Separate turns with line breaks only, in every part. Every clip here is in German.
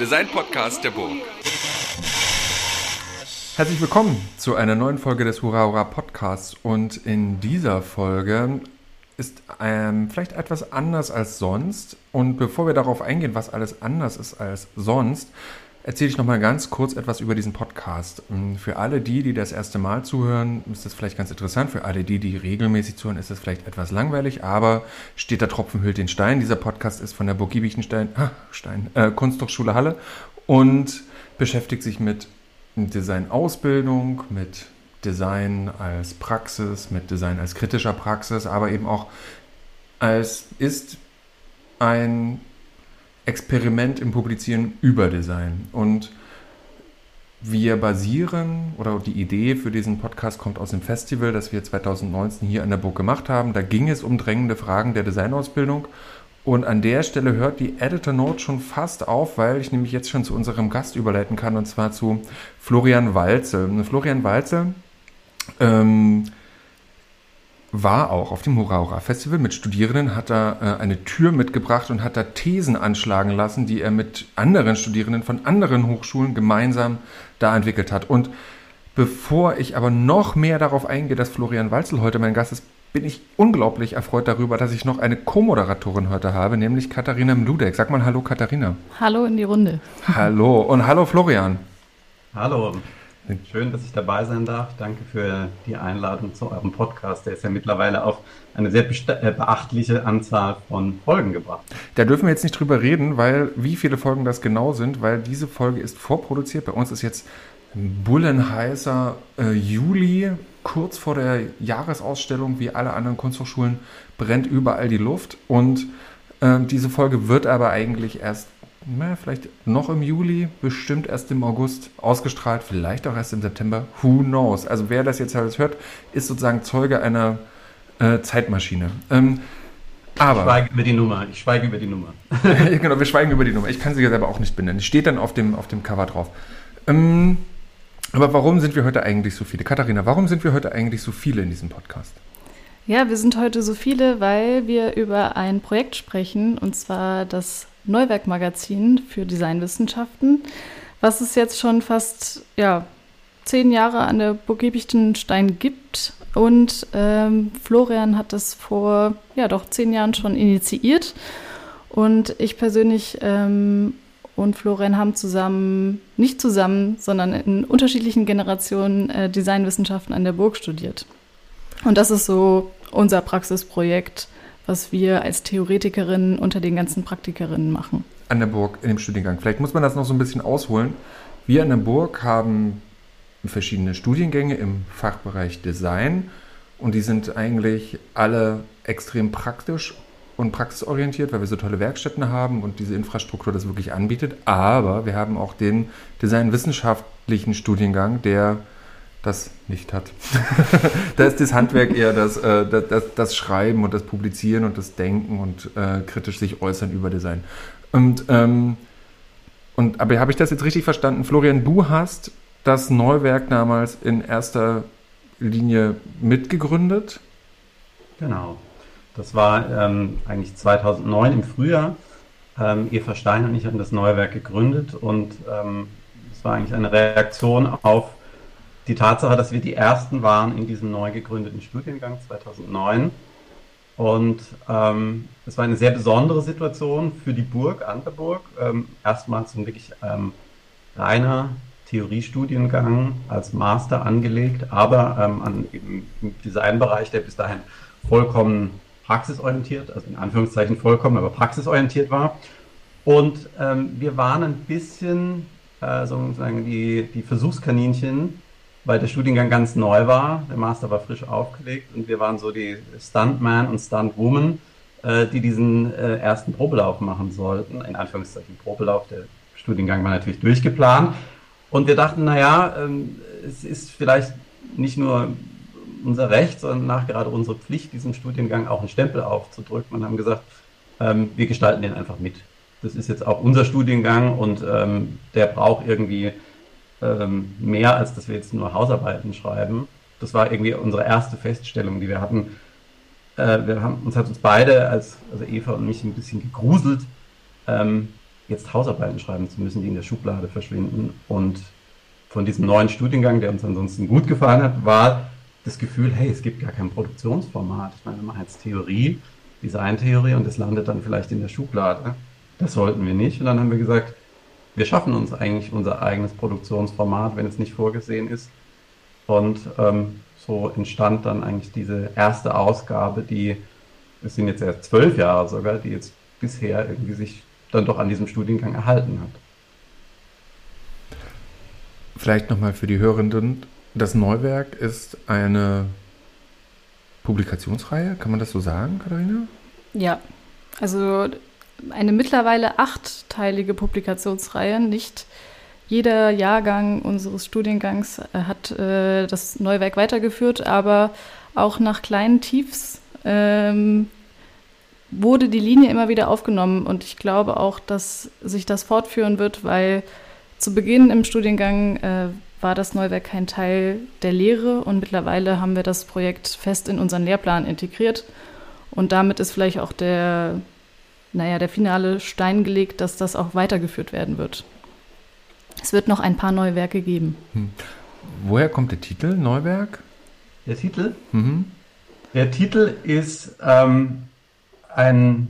Design-Podcast der Burg.
Herzlich willkommen zu einer neuen Folge des Hurra Hurra Podcasts. Und in dieser Folge ist ähm, vielleicht etwas anders als sonst. Und bevor wir darauf eingehen, was alles anders ist als sonst, erzähle ich noch mal ganz kurz etwas über diesen Podcast. Ähm, für alle die, die das erste Mal zuhören, ist das vielleicht ganz interessant. Für alle die, die regelmäßig zuhören, ist das vielleicht etwas langweilig. Aber steht der Tropfen hüllt den Stein. Dieser Podcast ist von der Burg Giebichenstein, ah, Stein, äh, Kunsthochschule Halle und beschäftigt sich mit Design-Ausbildung, mit Design als Praxis, mit Design als kritischer Praxis, aber eben auch als ist ein Experiment im Publizieren über Design. Und wir basieren, oder die Idee für diesen Podcast kommt aus dem Festival, das wir 2019 hier an der Burg gemacht haben. Da ging es um drängende Fragen der Designausbildung. Und an der Stelle hört die Editor Note schon fast auf, weil ich nämlich jetzt schon zu unserem Gast überleiten kann, und zwar zu Florian Walzel. Florian Walzel ähm, war auch auf dem Hurra Festival mit Studierenden, hat da äh, eine Tür mitgebracht und hat da Thesen anschlagen lassen, die er mit anderen Studierenden von anderen Hochschulen gemeinsam da entwickelt hat. Und bevor ich aber noch mehr darauf eingehe, dass Florian Walzel heute mein Gast ist, bin ich unglaublich erfreut darüber, dass ich noch eine Co-Moderatorin heute habe, nämlich Katharina Mludek. Sag mal Hallo, Katharina.
Hallo in die Runde.
Hallo und hallo, Florian.
Hallo. Schön, dass ich dabei sein darf. Danke für die Einladung zu eurem Podcast. Der ist ja mittlerweile auf eine sehr äh, beachtliche Anzahl von Folgen gebracht.
Da dürfen wir jetzt nicht drüber reden, weil wie viele Folgen das genau sind, weil diese Folge ist vorproduziert. Bei uns ist jetzt bullenheißer äh, Juli, kurz vor der Jahresausstellung, wie alle anderen Kunsthochschulen, brennt überall die Luft. Und äh, diese Folge wird aber eigentlich erst na, vielleicht noch im Juli, bestimmt erst im August ausgestrahlt, vielleicht auch erst im September. Who knows? Also wer das jetzt alles hört, ist sozusagen Zeuge einer äh, Zeitmaschine. Ähm, aber,
ich schweige über die Nummer. Ich schweige über die Nummer.
genau, wir schweigen über die Nummer. Ich kann sie ja selber auch nicht benennen. Steht dann auf dem, auf dem Cover drauf. Ähm, aber warum sind wir heute eigentlich so viele? Katharina, warum sind wir heute eigentlich so viele in diesem Podcast?
Ja, wir sind heute so viele, weil wir über ein Projekt sprechen, und zwar das Neuwerk-Magazin für Designwissenschaften, was es jetzt schon fast ja, zehn Jahre an der Burg Giebichenstein gibt. Und ähm, Florian hat das vor ja doch zehn Jahren schon initiiert. Und ich persönlich ähm, und Florian haben zusammen, nicht zusammen, sondern in unterschiedlichen Generationen äh, Designwissenschaften an der Burg studiert. Und das ist so unser Praxisprojekt was wir als Theoretikerinnen unter den ganzen Praktikerinnen machen.
An der Burg in dem Studiengang. Vielleicht muss man das noch so ein bisschen ausholen. Wir an der Burg haben verschiedene Studiengänge im Fachbereich Design und die sind eigentlich alle extrem praktisch und praxisorientiert, weil wir so tolle Werkstätten haben und diese Infrastruktur das wirklich anbietet. Aber wir haben auch den designwissenschaftlichen Studiengang, der das nicht hat. da ist das Handwerk eher das, äh, das, das, Schreiben und das Publizieren und das Denken und äh, kritisch sich äußern über Design. Und, ähm, und aber habe ich das jetzt richtig verstanden? Florian, du hast das Neuwerk damals in erster Linie mitgegründet?
Genau. Das war ähm, eigentlich 2009 im Frühjahr. Ähm, Eva Stein und ich haben das Neuwerk gegründet und ähm, es war eigentlich eine Reaktion auf die Tatsache, dass wir die ersten waren in diesem neu gegründeten Studiengang 2009. Und ähm, es war eine sehr besondere Situation für die Burg, Anterburg. Ähm, erstmals ein wirklich ähm, reiner Theoriestudiengang als Master angelegt, aber ähm, an, im Designbereich, der bis dahin vollkommen praxisorientiert, also in Anführungszeichen vollkommen, aber praxisorientiert war. Und ähm, wir waren ein bisschen äh, sozusagen die, die Versuchskaninchen weil der Studiengang ganz neu war. Der Master war frisch aufgelegt und wir waren so die Stuntman und Stuntwoman, äh, die diesen äh, ersten Probelauf machen sollten. In Anführungszeichen Probelauf. Der Studiengang war natürlich durchgeplant. Und wir dachten, naja, ähm, es ist vielleicht nicht nur unser Recht, sondern nachgerade unsere Pflicht, diesem Studiengang auch einen Stempel aufzudrücken und haben gesagt, ähm, wir gestalten den einfach mit. Das ist jetzt auch unser Studiengang und ähm, der braucht irgendwie ähm, mehr, als dass wir jetzt nur Hausarbeiten schreiben. Das war irgendwie unsere erste Feststellung, die wir hatten. Äh, wir haben, uns hat uns beide, als, also Eva und mich, ein bisschen gegruselt. Ähm, jetzt Hausarbeiten schreiben zu müssen, die in der Schublade verschwinden. Und von diesem neuen Studiengang, der uns ansonsten gut gefallen hat, war das Gefühl, hey, es gibt gar kein Produktionsformat. Ich meine, wir machen jetzt Theorie, Designtheorie und das landet dann vielleicht in der Schublade. Das sollten wir nicht. Und dann haben wir gesagt, wir schaffen uns eigentlich unser eigenes Produktionsformat, wenn es nicht vorgesehen ist. Und ähm, so entstand dann eigentlich diese erste Ausgabe, die, es sind jetzt erst zwölf Jahre sogar, die jetzt bisher irgendwie sich dann doch an diesem Studiengang erhalten hat.
Vielleicht nochmal für die Hörenden, das Neuwerk ist eine Publikationsreihe, kann man das so sagen, Katharina?
Ja, also eine mittlerweile achtteilige Publikationsreihe. Nicht jeder Jahrgang unseres Studiengangs äh, hat äh, das Neuwerk weitergeführt, aber auch nach kleinen Tiefs ähm, wurde die Linie immer wieder aufgenommen. Und ich glaube auch, dass sich das fortführen wird, weil zu Beginn im Studiengang äh, war das Neuwerk kein Teil der Lehre. Und mittlerweile haben wir das Projekt fest in unseren Lehrplan integriert. Und damit ist vielleicht auch der, naja, der finale Stein gelegt, dass das auch weitergeführt werden wird. Es wird noch ein paar Neuwerke geben. Hm.
Woher kommt der Titel Neuwerk?
Der Titel? Mhm. Der Titel ist ähm, ein,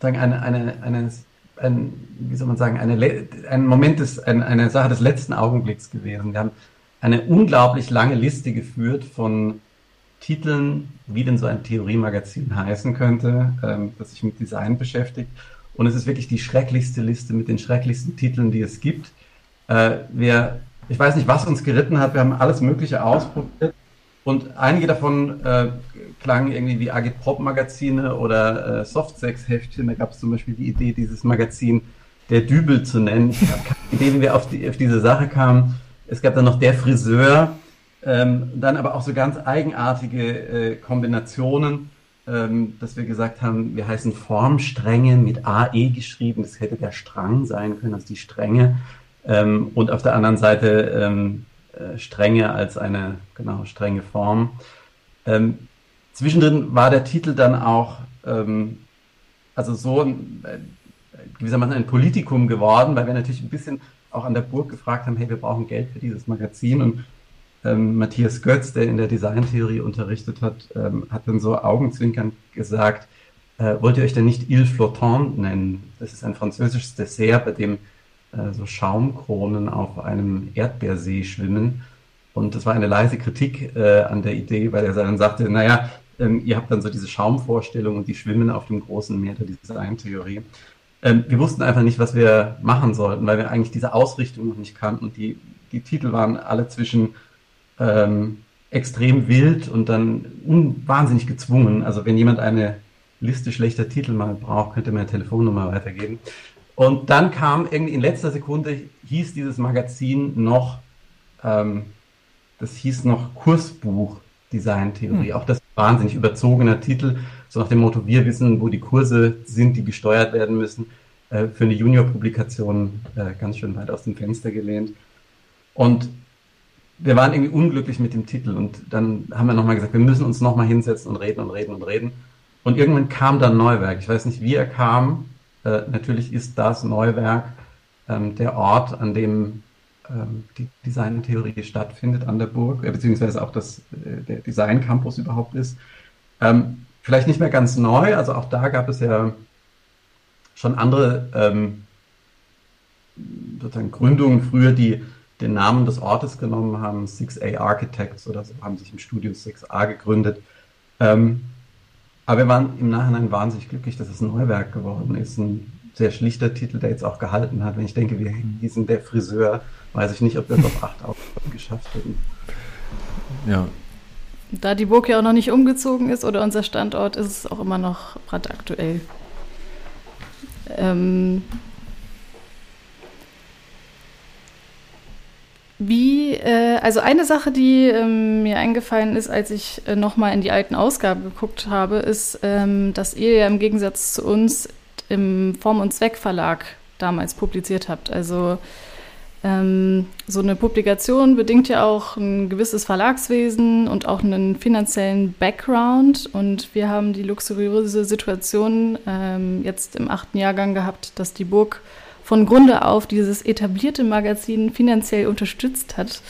sagen, eine, eine, eine, ein, wie soll man sagen, eine, ein Moment des, ein, eine Sache des letzten Augenblicks gewesen. Wir haben eine unglaublich lange Liste geführt von Titeln, wie denn so ein Theoriemagazin heißen könnte, ähm, das sich mit Design beschäftigt. Und es ist wirklich die schrecklichste Liste mit den schrecklichsten Titeln, die es gibt. Äh, wir, ich weiß nicht, was uns geritten hat. Wir haben alles Mögliche ausprobiert. Und einige davon äh, klangen irgendwie wie Agitprop-Magazine oder äh, Softsex-Heftchen. Da gab es zum Beispiel die Idee, dieses Magazin der Dübel zu nennen. Ich habe keine Idee, wie wir auf, die, auf diese Sache kamen. Es gab dann noch der Friseur, ähm, dann aber auch so ganz eigenartige äh, Kombinationen, ähm, dass wir gesagt haben, wir heißen Formstränge mit AE geschrieben. Das hätte der Strang sein können, also die Stränge. Ähm, und auf der anderen Seite ähm, äh, Stränge als eine genau strenge Form. Ähm, zwischendrin war der Titel dann auch ähm, also so ein, äh, gewissermaßen ein Politikum geworden, weil wir natürlich ein bisschen auch an der Burg gefragt haben, hey, wir brauchen Geld für dieses Magazin und ähm, Matthias Götz, der in der Designtheorie unterrichtet hat, ähm, hat dann so augenzwinkernd gesagt, äh, wollt ihr euch denn nicht Il Flottant nennen? Das ist ein französisches Dessert, bei dem äh, so Schaumkronen auf einem Erdbeersee schwimmen. Und das war eine leise Kritik äh, an der Idee, weil er dann sagte, naja, ähm, ihr habt dann so diese Schaumvorstellung und die schwimmen auf dem großen Meer der Designtheorie. Ähm, wir wussten einfach nicht, was wir machen sollten, weil wir eigentlich diese Ausrichtung noch nicht kannten. Und die, die Titel waren alle zwischen ähm, extrem wild und dann wahnsinnig gezwungen. Also wenn jemand eine Liste schlechter Titel mal braucht, könnte mir eine Telefonnummer weitergeben. Und dann kam irgendwie in letzter Sekunde, hieß dieses Magazin noch, ähm, das hieß noch Kursbuch Designtheorie. Hm. Auch das wahnsinnig überzogener Titel, so nach dem Motto, wir wissen, wo die Kurse sind, die gesteuert werden müssen. Äh, für eine Junior-Publikation äh, ganz schön weit aus dem Fenster gelehnt. Und wir waren irgendwie unglücklich mit dem Titel und dann haben wir nochmal gesagt, wir müssen uns nochmal hinsetzen und reden und reden und reden. Und irgendwann kam dann Neuwerk. Ich weiß nicht, wie er kam, äh, natürlich ist das Neuwerk ähm, der Ort, an dem ähm, die Designtheorie stattfindet an der Burg, äh, beziehungsweise auch das, äh, der Design Campus überhaupt ist. Ähm, vielleicht nicht mehr ganz neu, also auch da gab es ja schon andere ähm, sozusagen Gründungen früher, die den Namen des Ortes genommen haben, 6A Architects oder so, haben sich im Studio 6A gegründet. Ähm, aber wir waren im Nachhinein wahnsinnig glücklich, dass es ein Neuwerk geworden ist. Ein sehr schlichter Titel, der jetzt auch gehalten hat. Wenn ich denke, wir hießen der Friseur, weiß ich nicht, ob wir es auf acht Aufgaben geschafft hätten.
Ja. Da die Burg ja auch noch nicht umgezogen ist oder unser Standort, ist es auch immer noch brandaktuell. Ähm, Wie, äh, also eine Sache, die ähm, mir eingefallen ist, als ich äh, nochmal in die alten Ausgaben geguckt habe, ist, ähm, dass ihr ja im Gegensatz zu uns im Form- und Zweckverlag damals publiziert habt. Also ähm, so eine Publikation bedingt ja auch ein gewisses Verlagswesen und auch einen finanziellen Background. Und wir haben die luxuriöse Situation ähm, jetzt im achten Jahrgang gehabt, dass die Burg von Grunde auf dieses etablierte Magazin finanziell unterstützt hat.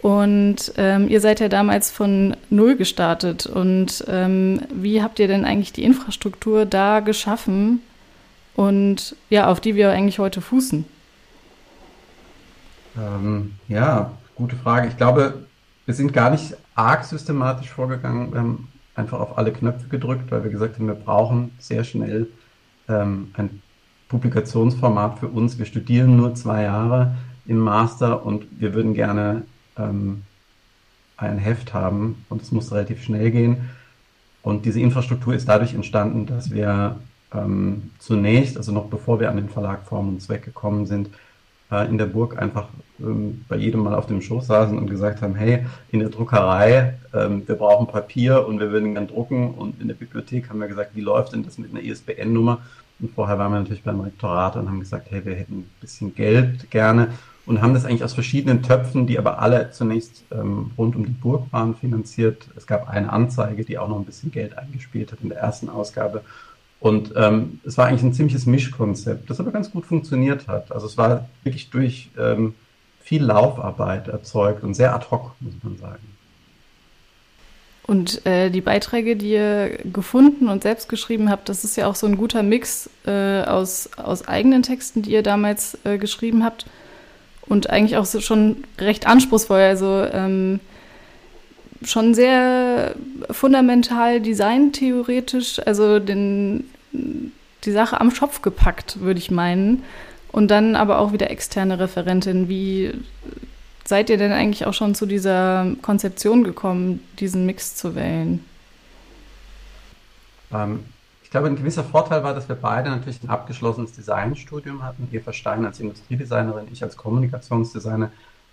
Und ähm, ihr seid ja damals von Null gestartet. Und ähm, wie habt ihr denn eigentlich die Infrastruktur da geschaffen und ja, auf die wir eigentlich heute fußen?
Ähm, ja, gute Frage. Ich glaube, wir sind gar nicht arg systematisch vorgegangen. Wir haben einfach auf alle Knöpfe gedrückt, weil wir gesagt haben, wir brauchen sehr schnell ähm, ein Publikationsformat für uns. Wir studieren nur zwei Jahre im Master und wir würden gerne ähm, ein Heft haben und es muss relativ schnell gehen. Und diese Infrastruktur ist dadurch entstanden, dass wir ähm, zunächst, also noch bevor wir an den Verlag Form und Zweck gekommen sind, äh, in der Burg einfach ähm, bei jedem mal auf dem Schoß saßen und gesagt haben, hey, in der Druckerei, ähm, wir brauchen Papier und wir würden gern drucken und in der Bibliothek haben wir gesagt, wie läuft denn das mit einer ISBN-Nummer? Und vorher waren wir natürlich beim Rektorat und haben gesagt, hey, wir hätten ein bisschen Geld gerne und haben das eigentlich aus verschiedenen Töpfen, die aber alle zunächst ähm, rund um die Burg waren, finanziert. Es gab eine Anzeige, die auch noch ein bisschen Geld eingespielt hat in der ersten Ausgabe. Und ähm, es war eigentlich ein ziemliches Mischkonzept, das aber ganz gut funktioniert hat. Also es war wirklich durch ähm, viel Laufarbeit erzeugt und sehr ad hoc, muss man sagen.
Und äh, die Beiträge, die ihr gefunden und selbst geschrieben habt, das ist ja auch so ein guter Mix äh, aus, aus eigenen Texten, die ihr damals äh, geschrieben habt und eigentlich auch so schon recht anspruchsvoll. Also ähm, schon sehr fundamental designtheoretisch, also den, die Sache am Schopf gepackt, würde ich meinen. Und dann aber auch wieder externe Referentin. Wie seid ihr denn eigentlich auch schon zu dieser Konzeption gekommen, diesen Mix zu wählen?
Ähm, ich glaube, ein gewisser Vorteil war, dass wir beide natürlich ein abgeschlossenes Designstudium hatten. Eva Stein als Industriedesignerin, ich als Kommunikationsdesigner.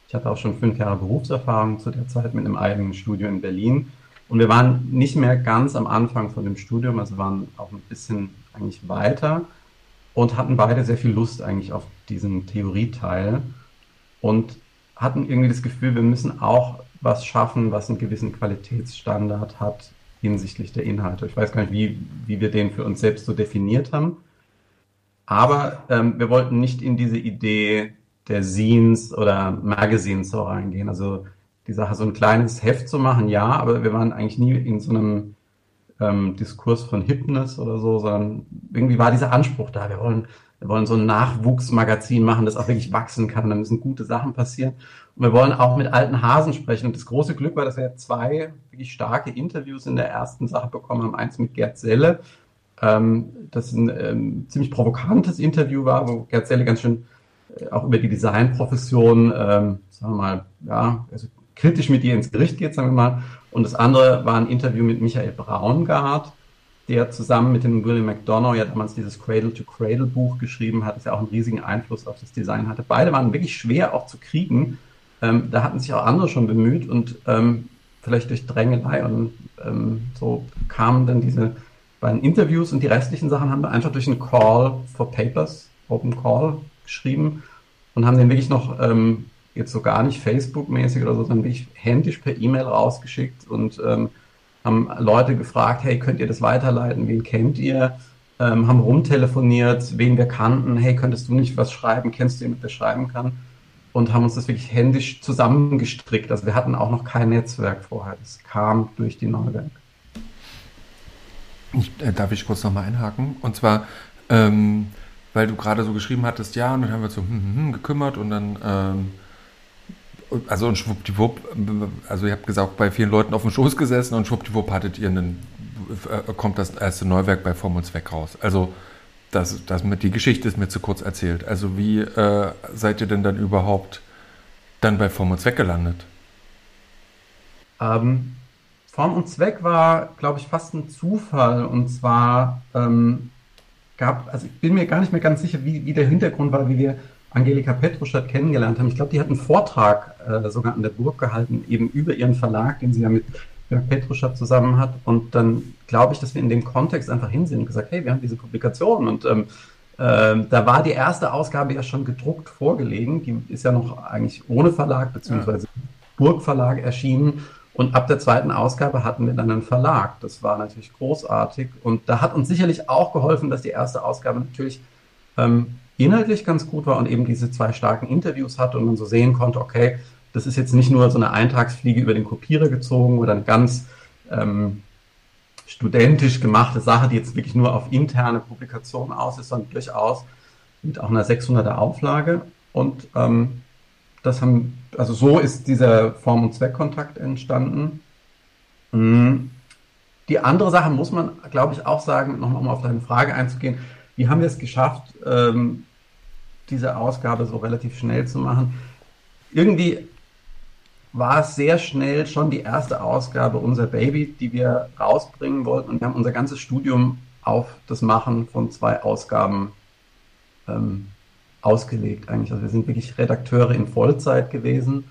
Ich hatte auch schon fünf Jahre Berufserfahrung zu der Zeit mit einem eigenen Studio in Berlin. Und wir waren nicht mehr ganz am Anfang von dem Studium, also waren auch ein bisschen eigentlich weiter und hatten beide sehr viel Lust eigentlich auf diesen Theorieteil und hatten irgendwie das Gefühl, wir müssen auch was schaffen, was einen gewissen Qualitätsstandard hat hinsichtlich der Inhalte. Ich weiß gar nicht, wie, wie wir den für uns selbst so definiert haben. Aber ähm, wir wollten nicht in diese Idee der Scenes oder Magazines so reingehen. Also die Sache, so ein kleines Heft zu machen, ja, aber wir waren eigentlich nie in so einem ähm, Diskurs von Hipness oder so, sondern irgendwie war dieser Anspruch da. Wir wollen, wir wollen so ein Nachwuchsmagazin machen, das auch wirklich wachsen kann. Da müssen gute Sachen passieren. Und wir wollen auch mit alten Hasen sprechen. Und das große Glück war, dass wir zwei wirklich starke Interviews in der ersten Sache bekommen haben. Eins mit Gerd Selle, ähm, das ein ähm, ziemlich provokantes Interview war, wo Gerd Selle ganz schön äh, auch über die Designprofession, ähm, sagen wir mal, ja, also kritisch mit ihr ins Gericht geht, sagen wir mal. Und das andere war ein Interview mit Michael Braungart, der zusammen mit dem William McDonough ja damals dieses Cradle-to-Cradle-Buch geschrieben hat, das ja auch einen riesigen Einfluss auf das Design hatte. Beide waren wirklich schwer auch zu kriegen. Ähm, da hatten sich auch andere schon bemüht und ähm, vielleicht durch Drängelei und ähm, so kamen dann diese beiden Interviews und die restlichen Sachen haben wir einfach durch einen Call for Papers, Open Call geschrieben und haben den wirklich noch ähm, jetzt so gar nicht Facebook-mäßig oder so, sondern wirklich händisch per E-Mail rausgeschickt und ähm, haben Leute gefragt, hey, könnt ihr das weiterleiten? Wen kennt ihr? Ähm, haben rumtelefoniert, wen wir kannten. Hey, könntest du nicht was schreiben? Kennst du jemanden, der schreiben kann? Und haben uns das wirklich händisch zusammengestrickt. Also wir hatten auch noch kein Netzwerk vorher. Das kam durch die Neuwerk.
Äh, darf ich kurz nochmal einhaken? Und zwar, ähm, weil du gerade so geschrieben hattest, ja, und dann haben wir so hm, hm, hm, gekümmert und dann ähm, also und schwuppdiwupp, also ihr habt gesagt, bei vielen Leuten auf dem Schoß gesessen und schwuppdiwupp hattet ihr einen, äh, kommt das erste Neuwerk bei Form und Zweck raus. Also das, das mit, die Geschichte ist mir zu kurz erzählt. Also wie äh, seid ihr denn dann überhaupt dann bei Form und Zweck gelandet?
Ähm, Form und Zweck war, glaube ich, fast ein Zufall. Und zwar ähm, gab, also ich bin mir gar nicht mehr ganz sicher, wie, wie der Hintergrund war, wie wir Angelika Petruschat kennengelernt haben. Ich glaube, die hat einen Vortrag äh, sogar an der Burg gehalten, eben über ihren Verlag, den sie ja mit Jörg Petruschat zusammen hat. Und dann glaube ich, dass wir in dem Kontext einfach hinsehen und gesagt, hey, wir haben diese Publikation und ähm, Ähm, da war die erste Ausgabe ja schon gedruckt vorgelegen. Die ist ja noch eigentlich ohne Verlag beziehungsweise ja. Burgverlag erschienen. Und ab der zweiten Ausgabe hatten wir dann einen Verlag. Das war natürlich großartig. Und da hat uns sicherlich auch geholfen, dass die erste Ausgabe natürlich ähm, inhaltlich ganz gut war und eben diese zwei starken Interviews hatte und man so sehen konnte, okay, das ist jetzt nicht nur so eine Eintagsfliege über den Kopierer gezogen oder eine ganz ähm, studentisch gemachte Sache, die jetzt wirklich nur auf interne Publikationen aus ist, sondern durchaus mit auch einer 600er Auflage. Und ähm, das haben, also so ist dieser Form- und Zweckkontakt entstanden. Mhm. Die andere Sache muss man, glaube ich, auch sagen, nochmal um auf deine Frage einzugehen. Wie haben wir es geschafft, ähm, diese Ausgabe so relativ schnell zu machen? Irgendwie war es sehr schnell schon die erste Ausgabe unser Baby, die wir rausbringen wollten. Und wir haben unser ganzes Studium auf das Machen von zwei Ausgaben ähm, ausgelegt eigentlich. Also wir sind wirklich Redakteure in Vollzeit gewesen,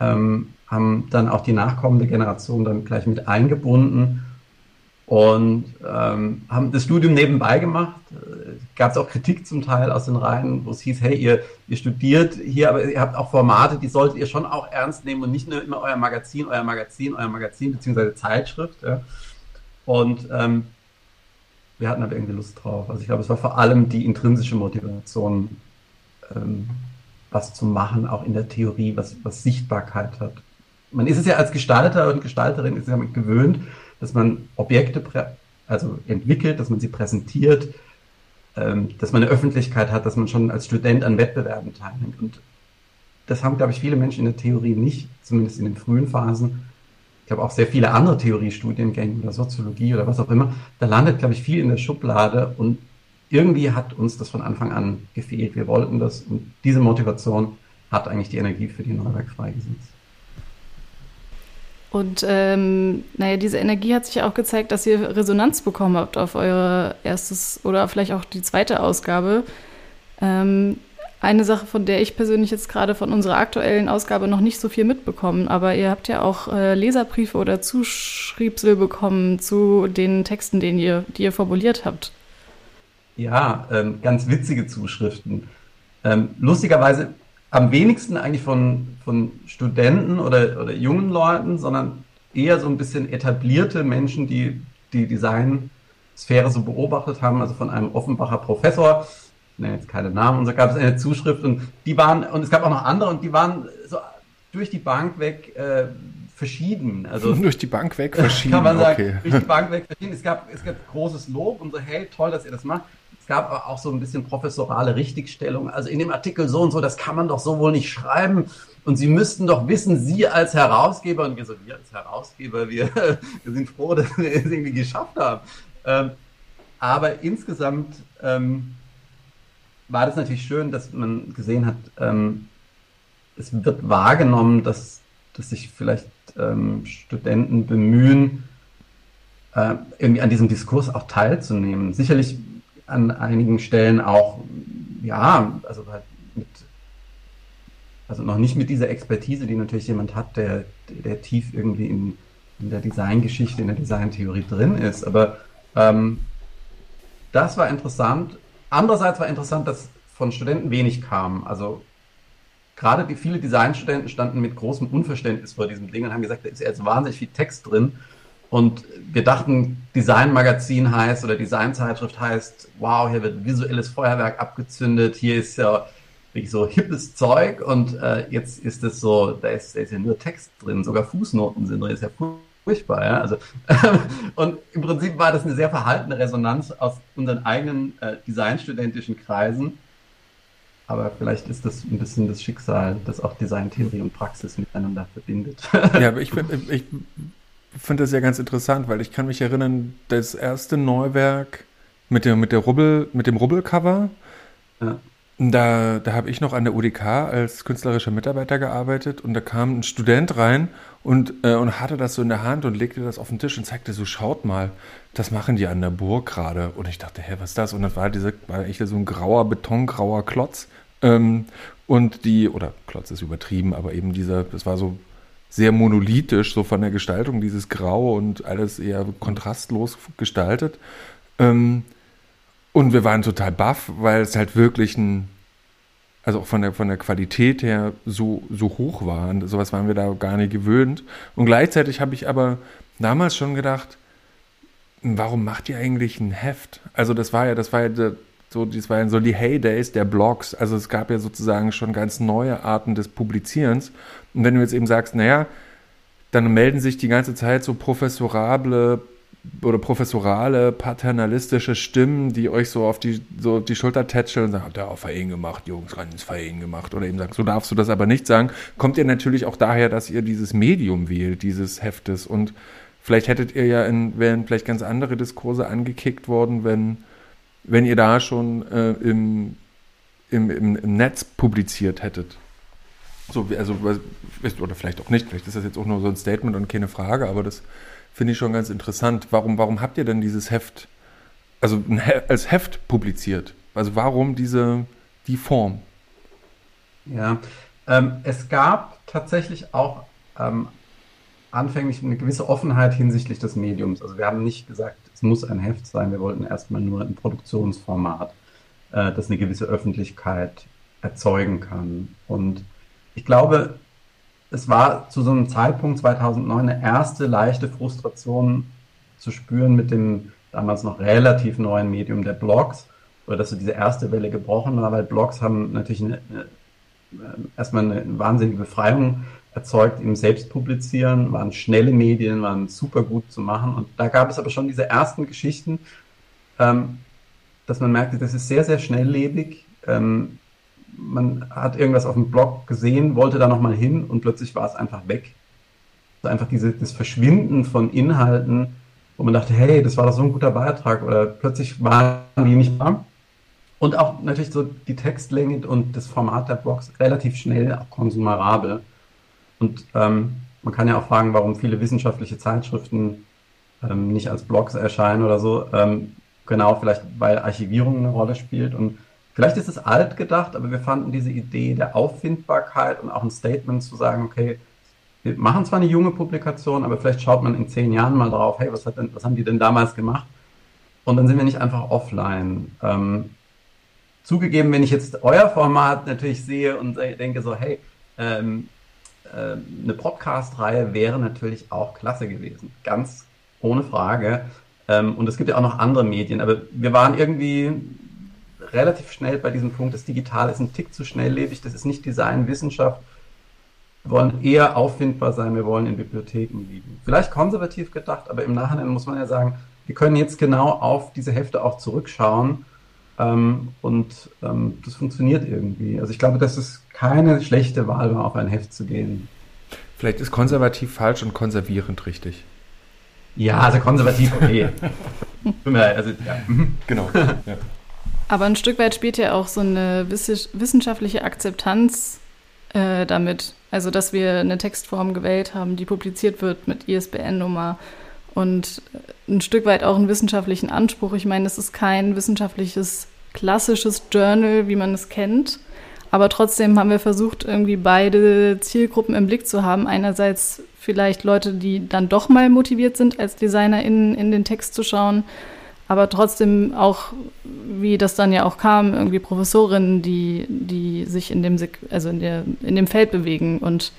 ähm, haben dann auch die nachkommende Generation dann gleich mit eingebunden und ähm, haben das Studium nebenbei gemacht. Gab es auch Kritik zum Teil aus den Reihen, wo es hieß, hey, ihr, ihr studiert hier, aber ihr habt auch Formate, die solltet ihr schon auch ernst nehmen und nicht nur immer euer Magazin, euer Magazin, euer Magazin, beziehungsweise Zeitschrift. Ja. Und ähm, wir hatten aber irgendwie Lust drauf. Also ich glaube, es war vor allem die intrinsische Motivation, ähm, was zu machen, auch in der Theorie, was, was Sichtbarkeit hat. Man ist es ja als Gestalter und Gestalterin ist ja gewöhnt, dass man Objekte also entwickelt, dass man sie präsentiert, ähm, dass man eine Öffentlichkeit hat, dass man schon als Student an Wettbewerben teilnimmt. Und das haben, glaube ich, viele Menschen in der Theorie nicht, zumindest in den frühen Phasen. Ich glaube auch sehr viele andere Theoriestudiengänge oder Soziologie oder was auch immer. Da landet, glaube ich, viel in der Schublade und irgendwie hat uns das von Anfang an gefehlt. Wir wollten das und diese Motivation hat eigentlich die Energie für die Neuwerk freigesetzt.
Und ähm, naja, diese Energie hat sich auch gezeigt, dass ihr Resonanz bekommen habt auf eure erstes oder vielleicht auch die zweite Ausgabe. Ähm, eine Sache, von der ich persönlich jetzt gerade von unserer aktuellen Ausgabe noch nicht so viel mitbekommen, aber ihr habt ja auch äh, Leserbriefe oder Zuschriebsel bekommen zu den Texten, den ihr, die ihr formuliert habt.
Ja, ähm, ganz witzige Zuschriften. Ähm, lustigerweise am wenigsten eigentlich von, von Studenten oder, oder jungen Leuten, sondern eher so ein bisschen etablierte Menschen, die die Designsphäre so beobachtet haben, also von einem Offenbacher Professor, ne, jetzt keine Namen, und so gab es eine Zuschrift und die waren, und es gab auch noch andere und die waren so durch die Bank weg äh, verschieden.
Also durch die Bank weg verschieden.
Kann man sagen, okay. durch die Bank weg verschieden. Es gab, es gab großes Lob und so, hey, toll, dass ihr das macht. Es gab auch so ein bisschen professorale Richtigstellung. Also in dem Artikel so und so, das kann man doch so wohl nicht schreiben. Und Sie müssten doch wissen, Sie als Herausgeber, und wir so, wir als Herausgeber, wir, wir sind froh, dass wir es irgendwie geschafft haben. Ähm, aber insgesamt ähm, war das natürlich schön, dass man gesehen hat, ähm, es wird wahrgenommen, dass, dass sich vielleicht ähm, Studenten bemühen, äh, irgendwie an diesem Diskurs auch teilzunehmen. Sicherlich an einigen Stellen auch, ja, also halt mit, also noch nicht mit dieser Expertise, die natürlich jemand hat, der, der tief irgendwie in, in der Designgeschichte, in der Designtheorie drin ist. Aber ähm, das war interessant. Andererseits war interessant, dass von Studenten wenig kam. Also gerade die viele Designstudenten standen mit großem Unverständnis vor diesem Ding und haben gesagt, da ist jetzt wahnsinnig viel Text drin. Und wir dachten, Designmagazin heißt oder Designzeitschrift heißt, wow, hier wird visuelles Feuerwerk abgezündet, hier ist ja wirklich so hippes Zeug und äh, jetzt ist es so, da ist, da ist ja nur Text drin, sogar Fußnoten sind drin, ist ja furchtbar, ja. Also, und im Prinzip war das eine sehr verhaltene Resonanz aus unseren eigenen äh, designstudentischen Kreisen. Aber vielleicht ist das ein bisschen das Schicksal, das auch Designtheorie und Praxis miteinander verbindet.
ja, aber ich, ich finde das ja ganz interessant, weil ich kann mich erinnern, das erste Neuwerk mit der, mit der Rubbel, mit dem Rubbelcover, ja. da, da habe ich noch an der UDK als künstlerischer Mitarbeiter gearbeitet und da kam ein Student rein und, äh, und hatte das so in der Hand und legte das auf den Tisch und zeigte so, schaut mal, das machen die an der Burg gerade. Und ich dachte, hä, was ist das? Und das war diese, war echt so ein grauer, betongrauer Klotz. Ähm, und die, oder Klotz ist übertrieben, aber eben dieser, das war so sehr monolithisch, so von der Gestaltung, dieses Grau und alles eher kontrastlos gestaltet. Ähm, Und wir waren total baff, weil es halt wirklich ein, also auch von der, von der Qualität her so, so hoch war. Und sowas waren wir da gar nicht gewöhnt. Und gleichzeitig habe ich aber damals schon gedacht, warum macht ihr eigentlich ein Heft? Also das war ja, das war ja so, das waren so die Heydays der Blogs. Also es gab ja sozusagen schon ganz neue Arten des Publizierens. Und wenn du jetzt eben sagst, naja, dann melden sich die ganze Zeit so professorable oder professorale, paternalistische Stimmen, die euch so auf die, so auf die Schulter tätscheln und sagen, habt ihr auch Verein gemacht, Jungs, ganz Verein gemacht. Oder eben sagen, so darfst du das aber nicht sagen. Kommt ihr natürlich auch daher, dass ihr dieses Medium wählt, dieses Heftes. Und vielleicht hättet ihr ja in, wären vielleicht ganz andere Diskurse angekickt worden, wenn, wenn ihr da schon äh, im, im, im, im Netz publiziert hättet. So, also, oder vielleicht auch nicht, vielleicht ist das jetzt auch nur so ein Statement und keine Frage, aber das finde ich schon ganz interessant. Warum, warum habt ihr denn dieses Heft, also als Heft publiziert? Also warum diese, die Form?
Ja, ähm, es gab tatsächlich auch ähm, anfänglich eine gewisse Offenheit hinsichtlich des Mediums. Also wir haben nicht gesagt, es muss ein Heft sein, wir wollten erstmal nur ein Produktionsformat, äh, das eine gewisse Öffentlichkeit erzeugen kann. Und ich glaube, es war zu so einem Zeitpunkt 2009 eine erste leichte Frustration zu spüren mit dem damals noch relativ neuen Medium der Blogs oder dass so diese erste Welle gebrochen war, weil Blogs haben natürlich eine, eine, äh, erstmal eine wahnsinnige Befreiung erzeugt im Selbstpublizieren, waren schnelle Medien, waren super gut zu machen und da gab es aber schon diese ersten Geschichten, ähm, dass man merkte, das ist sehr, sehr schnelllebig. Ähm, man hat irgendwas auf dem Blog gesehen, wollte da nochmal hin und plötzlich war es einfach weg. Also einfach diese, das Verschwinden von Inhalten, wo man dachte, hey, das war doch so ein guter Beitrag oder plötzlich waren die nicht da. Und auch natürlich so die Textlänge und das Format der Blogs relativ schnell auch konsumerabel. Und ähm, man kann ja auch fragen, warum viele wissenschaftliche Zeitschriften ähm, nicht als Blogs erscheinen oder so. Ähm, genau, vielleicht weil Archivierung eine Rolle spielt. Und Vielleicht ist es alt gedacht, aber wir fanden diese Idee der Auffindbarkeit und auch ein Statement zu sagen, okay, wir machen zwar eine junge Publikation, aber vielleicht schaut man in zehn Jahren mal drauf, hey, was, hat denn, was haben die denn damals gemacht? Und dann sind wir nicht einfach offline. Ähm, zugegeben, wenn ich jetzt euer Format natürlich sehe und denke so, hey, ähm, äh, eine Podcast-Reihe wäre natürlich auch klasse gewesen. Ganz ohne Frage. Ähm, und es gibt ja auch noch andere Medien, aber wir waren irgendwie relativ schnell bei diesem Punkt, das Digital ist ein Tick zu schnelllebig, das ist nicht Design, Wissenschaft. Wir wollen eher auffindbar sein, wir wollen in Bibliotheken liegen. Vielleicht konservativ gedacht, aber im Nachhinein muss man ja sagen, wir können jetzt genau auf diese Hefte auch zurückschauen ähm, und ähm, das funktioniert irgendwie. Also ich glaube, das ist keine schlechte Wahl war, auf ein Heft zu gehen.
Vielleicht ist konservativ falsch und konservierend richtig.
Ja, also konservativ, okay. also, ja.
Genau. Ja. Aber ein Stück weit spielt ja auch so eine wissenschaftliche Akzeptanz äh, damit. Also, dass wir eine Textform gewählt haben, die publiziert wird mit ISBN-Nummer und ein Stück weit auch einen wissenschaftlichen Anspruch. Ich meine, es ist kein wissenschaftliches klassisches Journal, wie man es kennt. Aber trotzdem haben wir versucht, irgendwie beide Zielgruppen im Blick zu haben. Einerseits vielleicht Leute, die dann doch mal motiviert sind, als DesignerInnen in den Text zu schauen aber trotzdem auch, wie das dann ja auch kam, irgendwie Professorinnen, die, die sich in dem, also in, der, in dem Feld bewegen. Und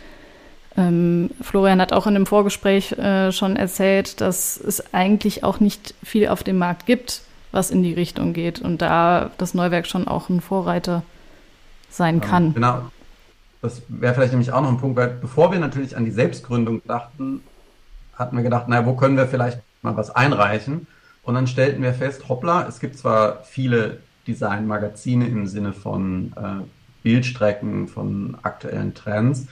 ähm, Florian hat auch in dem Vorgespräch äh, schon erzählt, dass es eigentlich auch nicht viel auf dem Markt gibt, was in die Richtung geht. Und da das Neuwerk schon auch ein Vorreiter sein kann.
Genau. Das wäre vielleicht nämlich auch noch ein Punkt, weil bevor wir natürlich an die Selbstgründung dachten, hatten wir gedacht, naja, wo können wir vielleicht mal was einreichen? Und dann stellten wir fest, hoppla, es gibt zwar viele Designmagazine im Sinne von äh, Bildstrecken, von aktuellen Trends,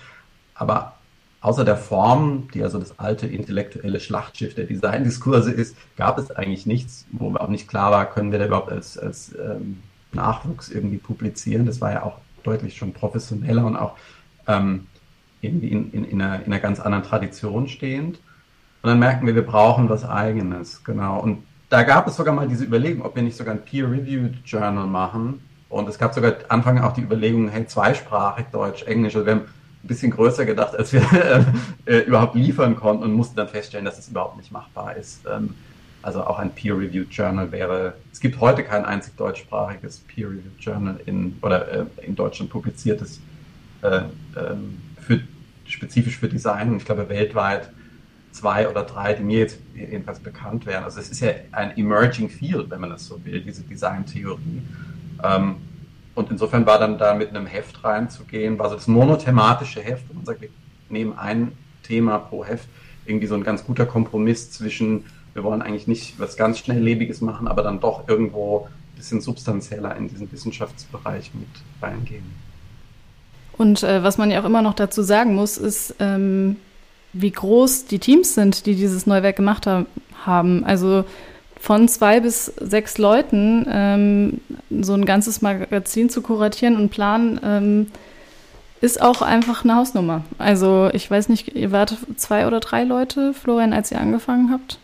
aber außer der Form, die also das alte intellektuelle Schlachtschiff der Designdiskurse ist, gab es eigentlich nichts, wo auch nicht klar war, können wir da überhaupt als, als ähm, Nachwuchs irgendwie publizieren. Das war ja auch deutlich schon professioneller und auch ähm, in, in, in, einer, in einer ganz anderen Tradition stehend. Und dann merken wir, wir brauchen was Eigenes, genau. Und da gab es sogar mal diese Überlegung, ob wir nicht sogar ein Peer-Reviewed Journal machen. Und es gab sogar Anfang auch die Überlegung, hey, zweisprachig, Deutsch, Englisch. Also wir haben ein bisschen größer gedacht, als wir äh, überhaupt liefern konnten und mussten dann feststellen, dass es überhaupt nicht machbar ist. Ähm, Also auch ein Peer-Reviewed Journal wäre, es gibt heute kein einzig deutschsprachiges Peer-Reviewed Journal in, oder äh, in Deutschland publiziertes äh, ähm, für, spezifisch für Design. Ich glaube weltweit zwei oder drei, die mir jetzt jedenfalls bekannt wären. Also es ist ja ein emerging field, wenn man das so will, diese Designtheorie. Ähm, und insofern war dann da mit einem Heft reinzugehen, war so das monothematische Heft, wo man sagt, wir nehmen ein Thema pro Heft, irgendwie so ein ganz guter Kompromiss zwischen, wir wollen eigentlich nicht was ganz Schnelllebiges machen, aber dann doch irgendwo ein bisschen substanzieller in diesen Wissenschaftsbereich mit reingehen.
Und äh, was man ja auch immer noch dazu sagen muss, ist, ähm, wie groß die Teams sind, die dieses Neuwerk gemacht ha haben. Also von zwei bis sechs Leuten ähm, so ein ganzes Magazin zu kuratieren und planen, ähm, ist auch einfach eine Hausnummer. Also ich weiß nicht, ihr wart zwei oder drei Leute, Florian, als ihr angefangen habt?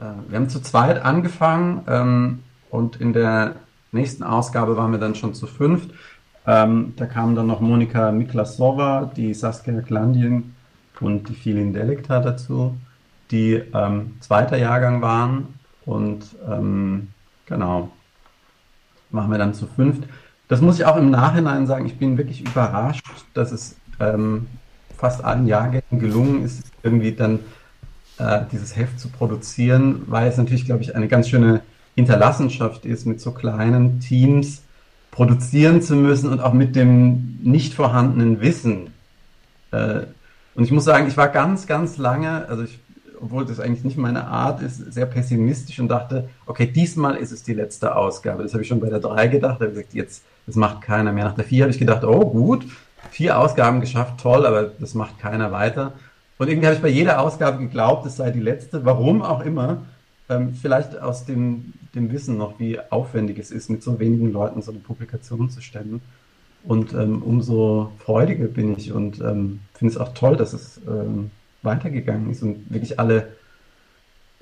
Äh, wir haben zu zweit angefangen ähm, und in der nächsten Ausgabe waren wir dann schon zu fünft. Ähm, da kamen dann noch Monika Miklasova, die Saskia Glandien und die Filin Delikta dazu, die ähm, zweiter Jahrgang waren und ähm, genau, machen wir dann zu fünft. Das muss ich auch im Nachhinein sagen, ich bin wirklich überrascht, dass es ähm, fast allen Jahrgängen gelungen ist, irgendwie dann äh, dieses Heft zu produzieren, weil es natürlich, glaube ich, eine ganz schöne Hinterlassenschaft ist, mit so kleinen Teams produzieren zu müssen und auch mit dem nicht vorhandenen Wissen. Äh, und ich muss sagen, ich war ganz, ganz lange, also ich obwohl das eigentlich nicht meine Art ist, sehr pessimistisch und dachte, okay, diesmal ist es die letzte Ausgabe. Das habe ich schon bei der 3 gedacht. Da habe ich gesagt, jetzt, das macht keiner mehr. Nach der 4 habe ich gedacht, oh gut, vier Ausgaben geschafft, toll, aber das macht keiner weiter. Und irgendwie habe ich bei jeder Ausgabe geglaubt, es sei die letzte, warum auch immer. Ähm, vielleicht aus dem, dem Wissen noch, wie aufwendig es ist, mit so wenigen Leuten so eine Publikation zu stellen. Und ähm, umso freudiger bin ich und ähm, finde es auch toll, dass es ähm, weitergegangen ist und wirklich alle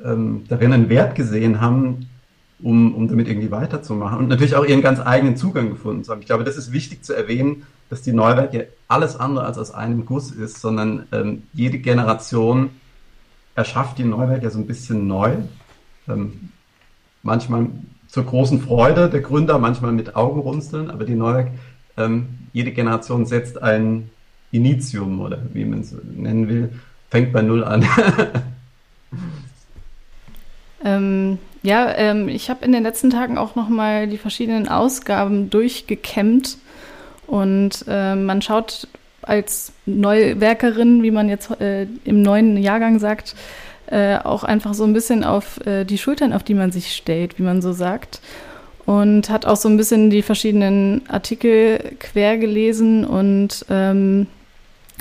ähm, darin einen Wert gesehen haben, um, um damit irgendwie weiterzumachen und natürlich auch ihren ganz eigenen Zugang gefunden zu haben. Ich glaube, das ist wichtig zu erwähnen, dass die Neuwerk ja alles andere als aus einem Guss ist, sondern ähm, jede Generation erschafft die Neuwerk ja so ein bisschen neu. Ähm, manchmal zur großen Freude der Gründer, manchmal mit Augenrunzeln, aber die Neuwerk, ähm, jede Generation setzt ein Initium oder wie man es nennen will, fängt bei Null an.
ähm, ja, ähm, ich habe in den letzten Tagen auch noch mal die verschiedenen Ausgaben durchgekämmt und äh, man schaut als Neuwerkerin, wie man jetzt äh, im neuen Jahrgang sagt, äh, auch einfach so ein bisschen auf äh, die Schultern, auf die man sich stellt, wie man so sagt. Und hat auch so ein bisschen die verschiedenen Artikel quer gelesen und ähm,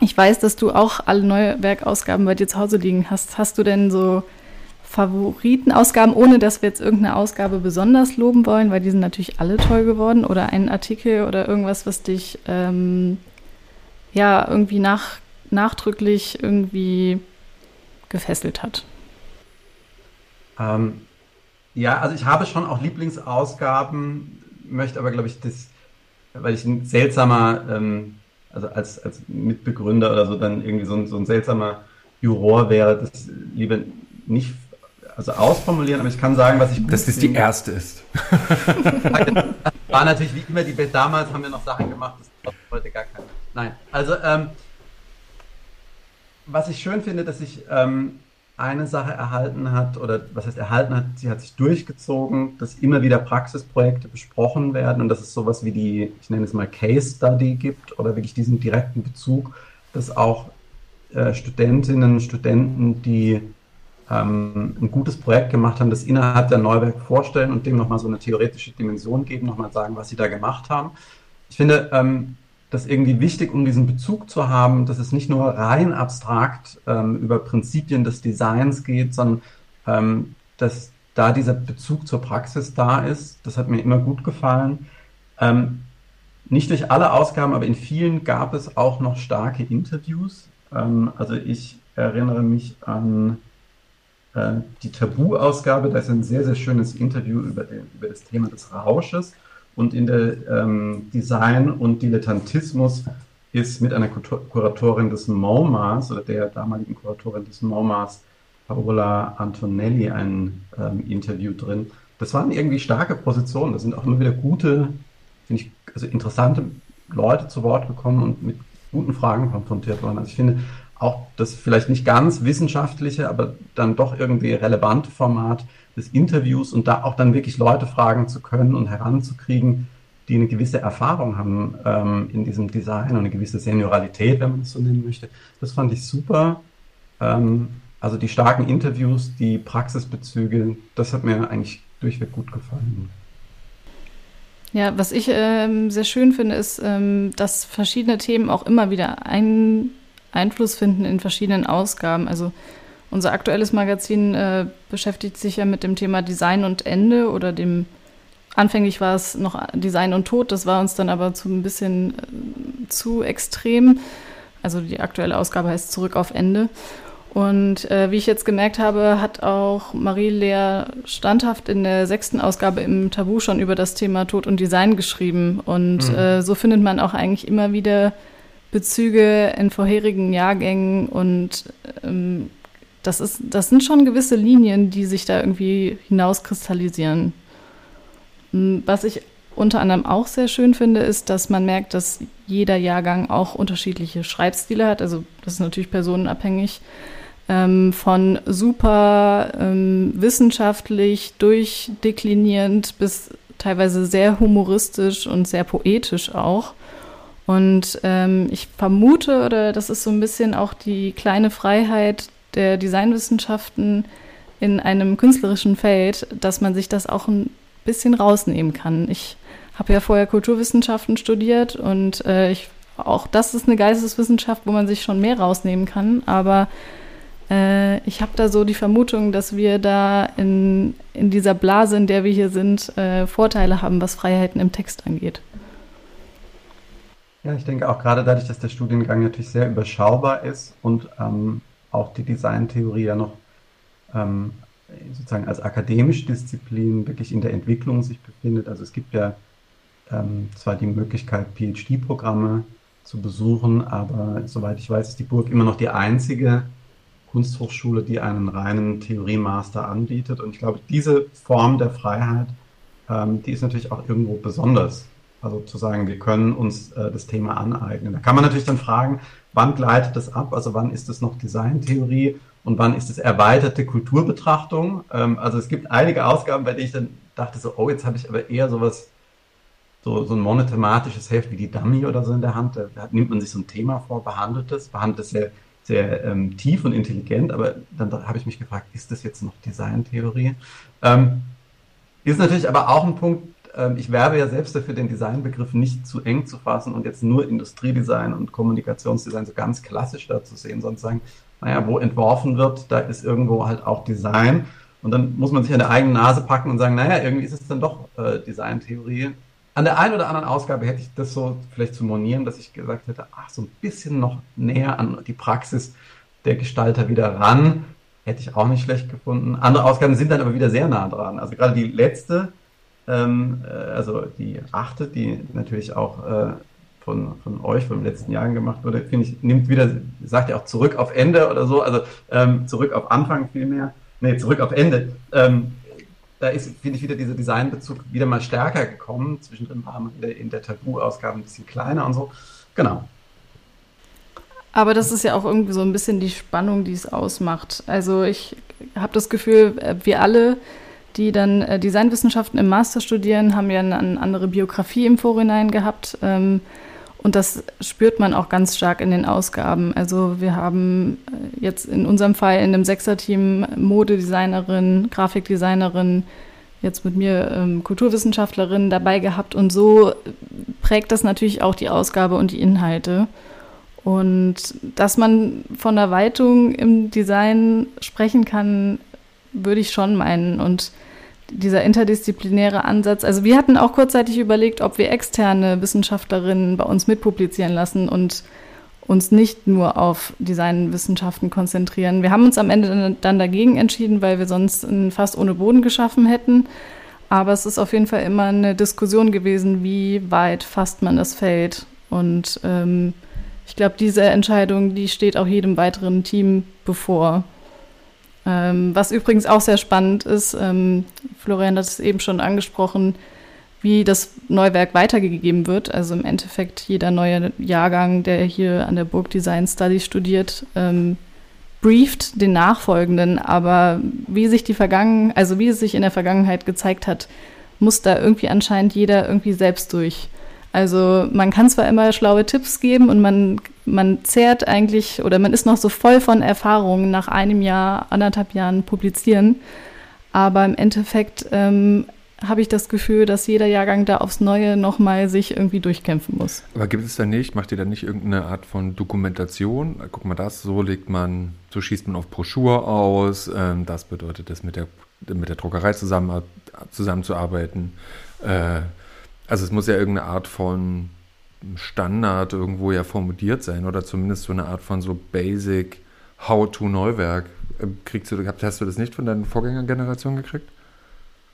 ich weiß, dass du auch alle neue Werkausgaben bei dir zu Hause liegen hast. Hast du denn so Favoritenausgaben, ohne dass wir jetzt irgendeine Ausgabe besonders loben wollen, weil die sind natürlich alle toll geworden oder einen Artikel oder irgendwas, was dich ähm, ja irgendwie nach, nachdrücklich irgendwie gefesselt hat?
Ähm, ja, also ich habe schon auch Lieblingsausgaben, möchte aber, glaube ich, das, weil ich ein seltsamer ähm, also als, als Mitbegründer oder so dann irgendwie so ein, so ein seltsamer Juror wäre, das lieber nicht also ausformulieren, aber ich kann sagen, was ich
gut Dass das die erste ist.
war natürlich wie immer die damals haben wir noch Sachen gemacht, das heute gar keine. Nein, also ähm, was ich schön finde, dass ich ähm, eine Sache erhalten hat, oder was heißt erhalten hat, sie hat sich durchgezogen, dass immer wieder Praxisprojekte besprochen werden und dass es sowas wie die, ich nenne es mal Case Study gibt oder wirklich diesen direkten Bezug, dass auch äh, Studentinnen, Studenten, die ähm, ein gutes Projekt gemacht haben, das innerhalb der Neuwerk vorstellen und dem nochmal so eine theoretische Dimension geben, nochmal sagen, was sie da gemacht haben. Ich finde, ähm, das irgendwie wichtig, um diesen Bezug zu haben, dass es nicht nur rein abstrakt ähm, über Prinzipien des Designs geht, sondern ähm, dass da dieser Bezug zur Praxis da ist. Das hat mir immer gut gefallen. Ähm, nicht durch alle Ausgaben, aber in vielen gab es auch noch starke Interviews. Also ich erinnere mich an die Tabu-Ausgabe. Da ist ein sehr, sehr schönes Interview über, den, über das Thema des Rausches. Und in der ähm, Design und Dilettantismus ist mit einer Kuratorin des MoMAs oder der damaligen Kuratorin des MoMAs Paola Antonelli ein ähm, Interview drin. Das waren irgendwie starke Positionen. Da sind auch immer wieder gute, finde ich, also interessante Leute zu Wort gekommen und mit guten Fragen konfrontiert worden. Also ich finde auch das vielleicht nicht ganz wissenschaftliche, aber dann doch irgendwie relevante Format des Interviews und da auch dann wirklich Leute fragen zu können und heranzukriegen, die eine gewisse Erfahrung haben ähm, in diesem Design und eine gewisse Senioralität, wenn man es so nennen möchte. Das fand ich super. Ähm, also die starken Interviews, die Praxisbezüge, das hat mir eigentlich durchweg gut gefallen.
Ja, was ich ähm, sehr schön finde, ist, ähm, dass verschiedene Themen auch immer wieder einen Einfluss finden in verschiedenen Ausgaben. Also unser aktuelles Magazin äh, beschäftigt sich ja mit dem Thema Design und Ende oder dem Anfänglich war es noch Design und Tod, das war uns dann aber zu ein bisschen äh, zu extrem. Also die aktuelle Ausgabe heißt Zurück auf Ende. Und äh, wie ich jetzt gemerkt habe, hat auch Marie-Lea standhaft in der sechsten Ausgabe im Tabu schon über das Thema Tod und Design geschrieben. Und mhm. äh, so findet man auch eigentlich immer wieder Bezüge in vorherigen Jahrgängen. Und ähm, das, ist, das sind schon gewisse Linien, die sich da irgendwie hinauskristallisieren. Hm, was ich unter anderem auch sehr schön finde, ist, dass man merkt, dass jeder Jahrgang auch unterschiedliche Schreibstile hat. Also das ist natürlich personenabhängig. Ähm, von super ähm, wissenschaftlich durchdeklinierend bis teilweise sehr humoristisch und sehr poetisch auch. Und ähm, ich vermute, oder das ist so ein bisschen auch die kleine Freiheit der Designwissenschaften in einem künstlerischen Feld, dass man sich das auch ein bisschen rausnehmen kann. Ich habe ja vorher Kulturwissenschaften studiert und äh, ich, auch das ist eine Geisteswissenschaft, wo man sich schon mehr rausnehmen kann, aber äh, ich habe da so die Vermutung, dass wir da in, in dieser Blase, in der wir hier sind, äh, Vorteile haben, was Freiheiten im Text angeht.
Ja, ich denke auch gerade dadurch, dass der Studiengang natürlich sehr überschaubar ist und ähm, auch die Designtheorie ja noch ähm, sozusagen als akademische Disziplin wirklich in der Entwicklung sich befindet. Also es gibt ja ähm, zwar die Möglichkeit, PhD-Programme zu besuchen, aber soweit ich weiß, ist die Burg immer noch die einzige Kunsthochschule, die einen reinen Theorie-Master anbietet. Und ich glaube, diese Form der Freiheit, ähm, die ist natürlich auch irgendwo besonders. Also zu sagen, wir können uns äh, das Thema aneignen. Da kann man natürlich dann fragen, wann gleitet das ab? Also wann ist es noch Designtheorie und wann ist es erweiterte Kulturbetrachtung? Ähm, also es gibt einige Ausgaben, bei denen ich dann dachte so, oh, jetzt habe ich aber eher sowas, so, so ein monothematisches Heft wie die Dummy oder so in der Hand. Da, nimmt man sich so ein Thema vor, behandelt es, behandelt es sehr sehr ähm, tief und intelligent, aber dann habe ich mich gefragt, ist das jetzt noch Designtheorie? Ähm, ist natürlich aber auch ein Punkt, ich werbe ja selbst dafür, den Designbegriff nicht zu eng zu fassen und jetzt nur Industriedesign und Kommunikationsdesign so ganz klassisch da zu sehen, sondern sagen, naja, wo entworfen wird, da ist irgendwo halt auch Design. Und dann muss man sich an der eigenen Nase packen und sagen, naja, irgendwie ist es dann doch äh, Designtheorie. An der einen oder anderen Ausgabe hätte ich das so vielleicht zu monieren, dass ich gesagt hätte, ach, so ein bisschen noch näher an die Praxis der Gestalter wieder ran. Hätte ich auch nicht schlecht gefunden. Andere Ausgaben sind dann aber wieder sehr nah dran. Also gerade die letzte, ähm, äh, also die achte, die natürlich auch äh, von, von euch, vom letzten Jahr gemacht wurde, finde ich, nimmt wieder, sagt ja auch zurück auf Ende oder so, also ähm, zurück auf Anfang vielmehr. Nee, zurück auf Ende. Ähm, da ist, finde ich, wieder dieser Designbezug wieder mal stärker gekommen. Zwischendrin war man in der, in der Tabu-Ausgabe ein bisschen kleiner und so. Genau.
Aber das ist ja auch irgendwie so ein bisschen die Spannung, die es ausmacht. Also ich habe das Gefühl, äh, wir alle, die dann äh, Designwissenschaften im Master studieren, haben ja eine andere Biografie im Vorhinein gehabt. Ähm, und das spürt man auch ganz stark in den Ausgaben. Also wir haben äh, jetzt in unserem Fall in einem Sechser-Team Modedesignerin, Grafikdesignerin, jetzt mit mir ähm, Kulturwissenschaftlerin dabei gehabt. Und so prägt das natürlich auch die Ausgabe und die Inhalte. Und dass man von der Weitung im Design sprechen kann, würde ich schon meinen. Und dieser interdisziplinäre Ansatz. Also wir hatten auch kurzzeitig überlegt, ob wir externe Wissenschaftlerinnen bei uns mitpublizieren lassen und uns nicht nur auf Designwissenschaften konzentrieren. Wir haben uns am Ende dann dagegen entschieden, weil wir sonst ein Fass ohne Boden geschaffen hätten. Aber es ist auf jeden Fall immer eine Diskussion gewesen, wie weit fasst man das Feld. Und ähm, ich glaube, diese Entscheidung, die steht auch jedem weiteren Team bevor. Ähm, was übrigens auch sehr spannend ist, ähm, Florian hat es eben schon angesprochen, wie das Neuwerk weitergegeben wird. Also im Endeffekt jeder neue Jahrgang, der hier an der Burg Design Study studiert, ähm, brieft den Nachfolgenden. Aber wie sich die Vergangen, also wie es sich in der Vergangenheit gezeigt hat, muss da irgendwie anscheinend jeder irgendwie selbst durch. Also man kann zwar immer schlaue Tipps geben und man, man zehrt eigentlich oder man ist noch so voll von Erfahrungen nach einem Jahr, anderthalb Jahren publizieren. Aber im Endeffekt ähm, habe ich das Gefühl, dass jeder Jahrgang da aufs Neue nochmal sich irgendwie durchkämpfen muss.
Aber gibt es da nicht, macht ihr da nicht irgendeine Art von Dokumentation? Guck mal, das, so legt man, so schießt man auf Broschur aus, ähm, das bedeutet das mit der, mit der Druckerei zusammen, zusammenzuarbeiten. Äh, also es muss ja irgendeine Art von Standard irgendwo ja formuliert sein oder zumindest so eine Art von so Basic How-to-Neuwerk. Ähm, kriegst du, hast du das nicht von deinen Vorgängergenerationen gekriegt?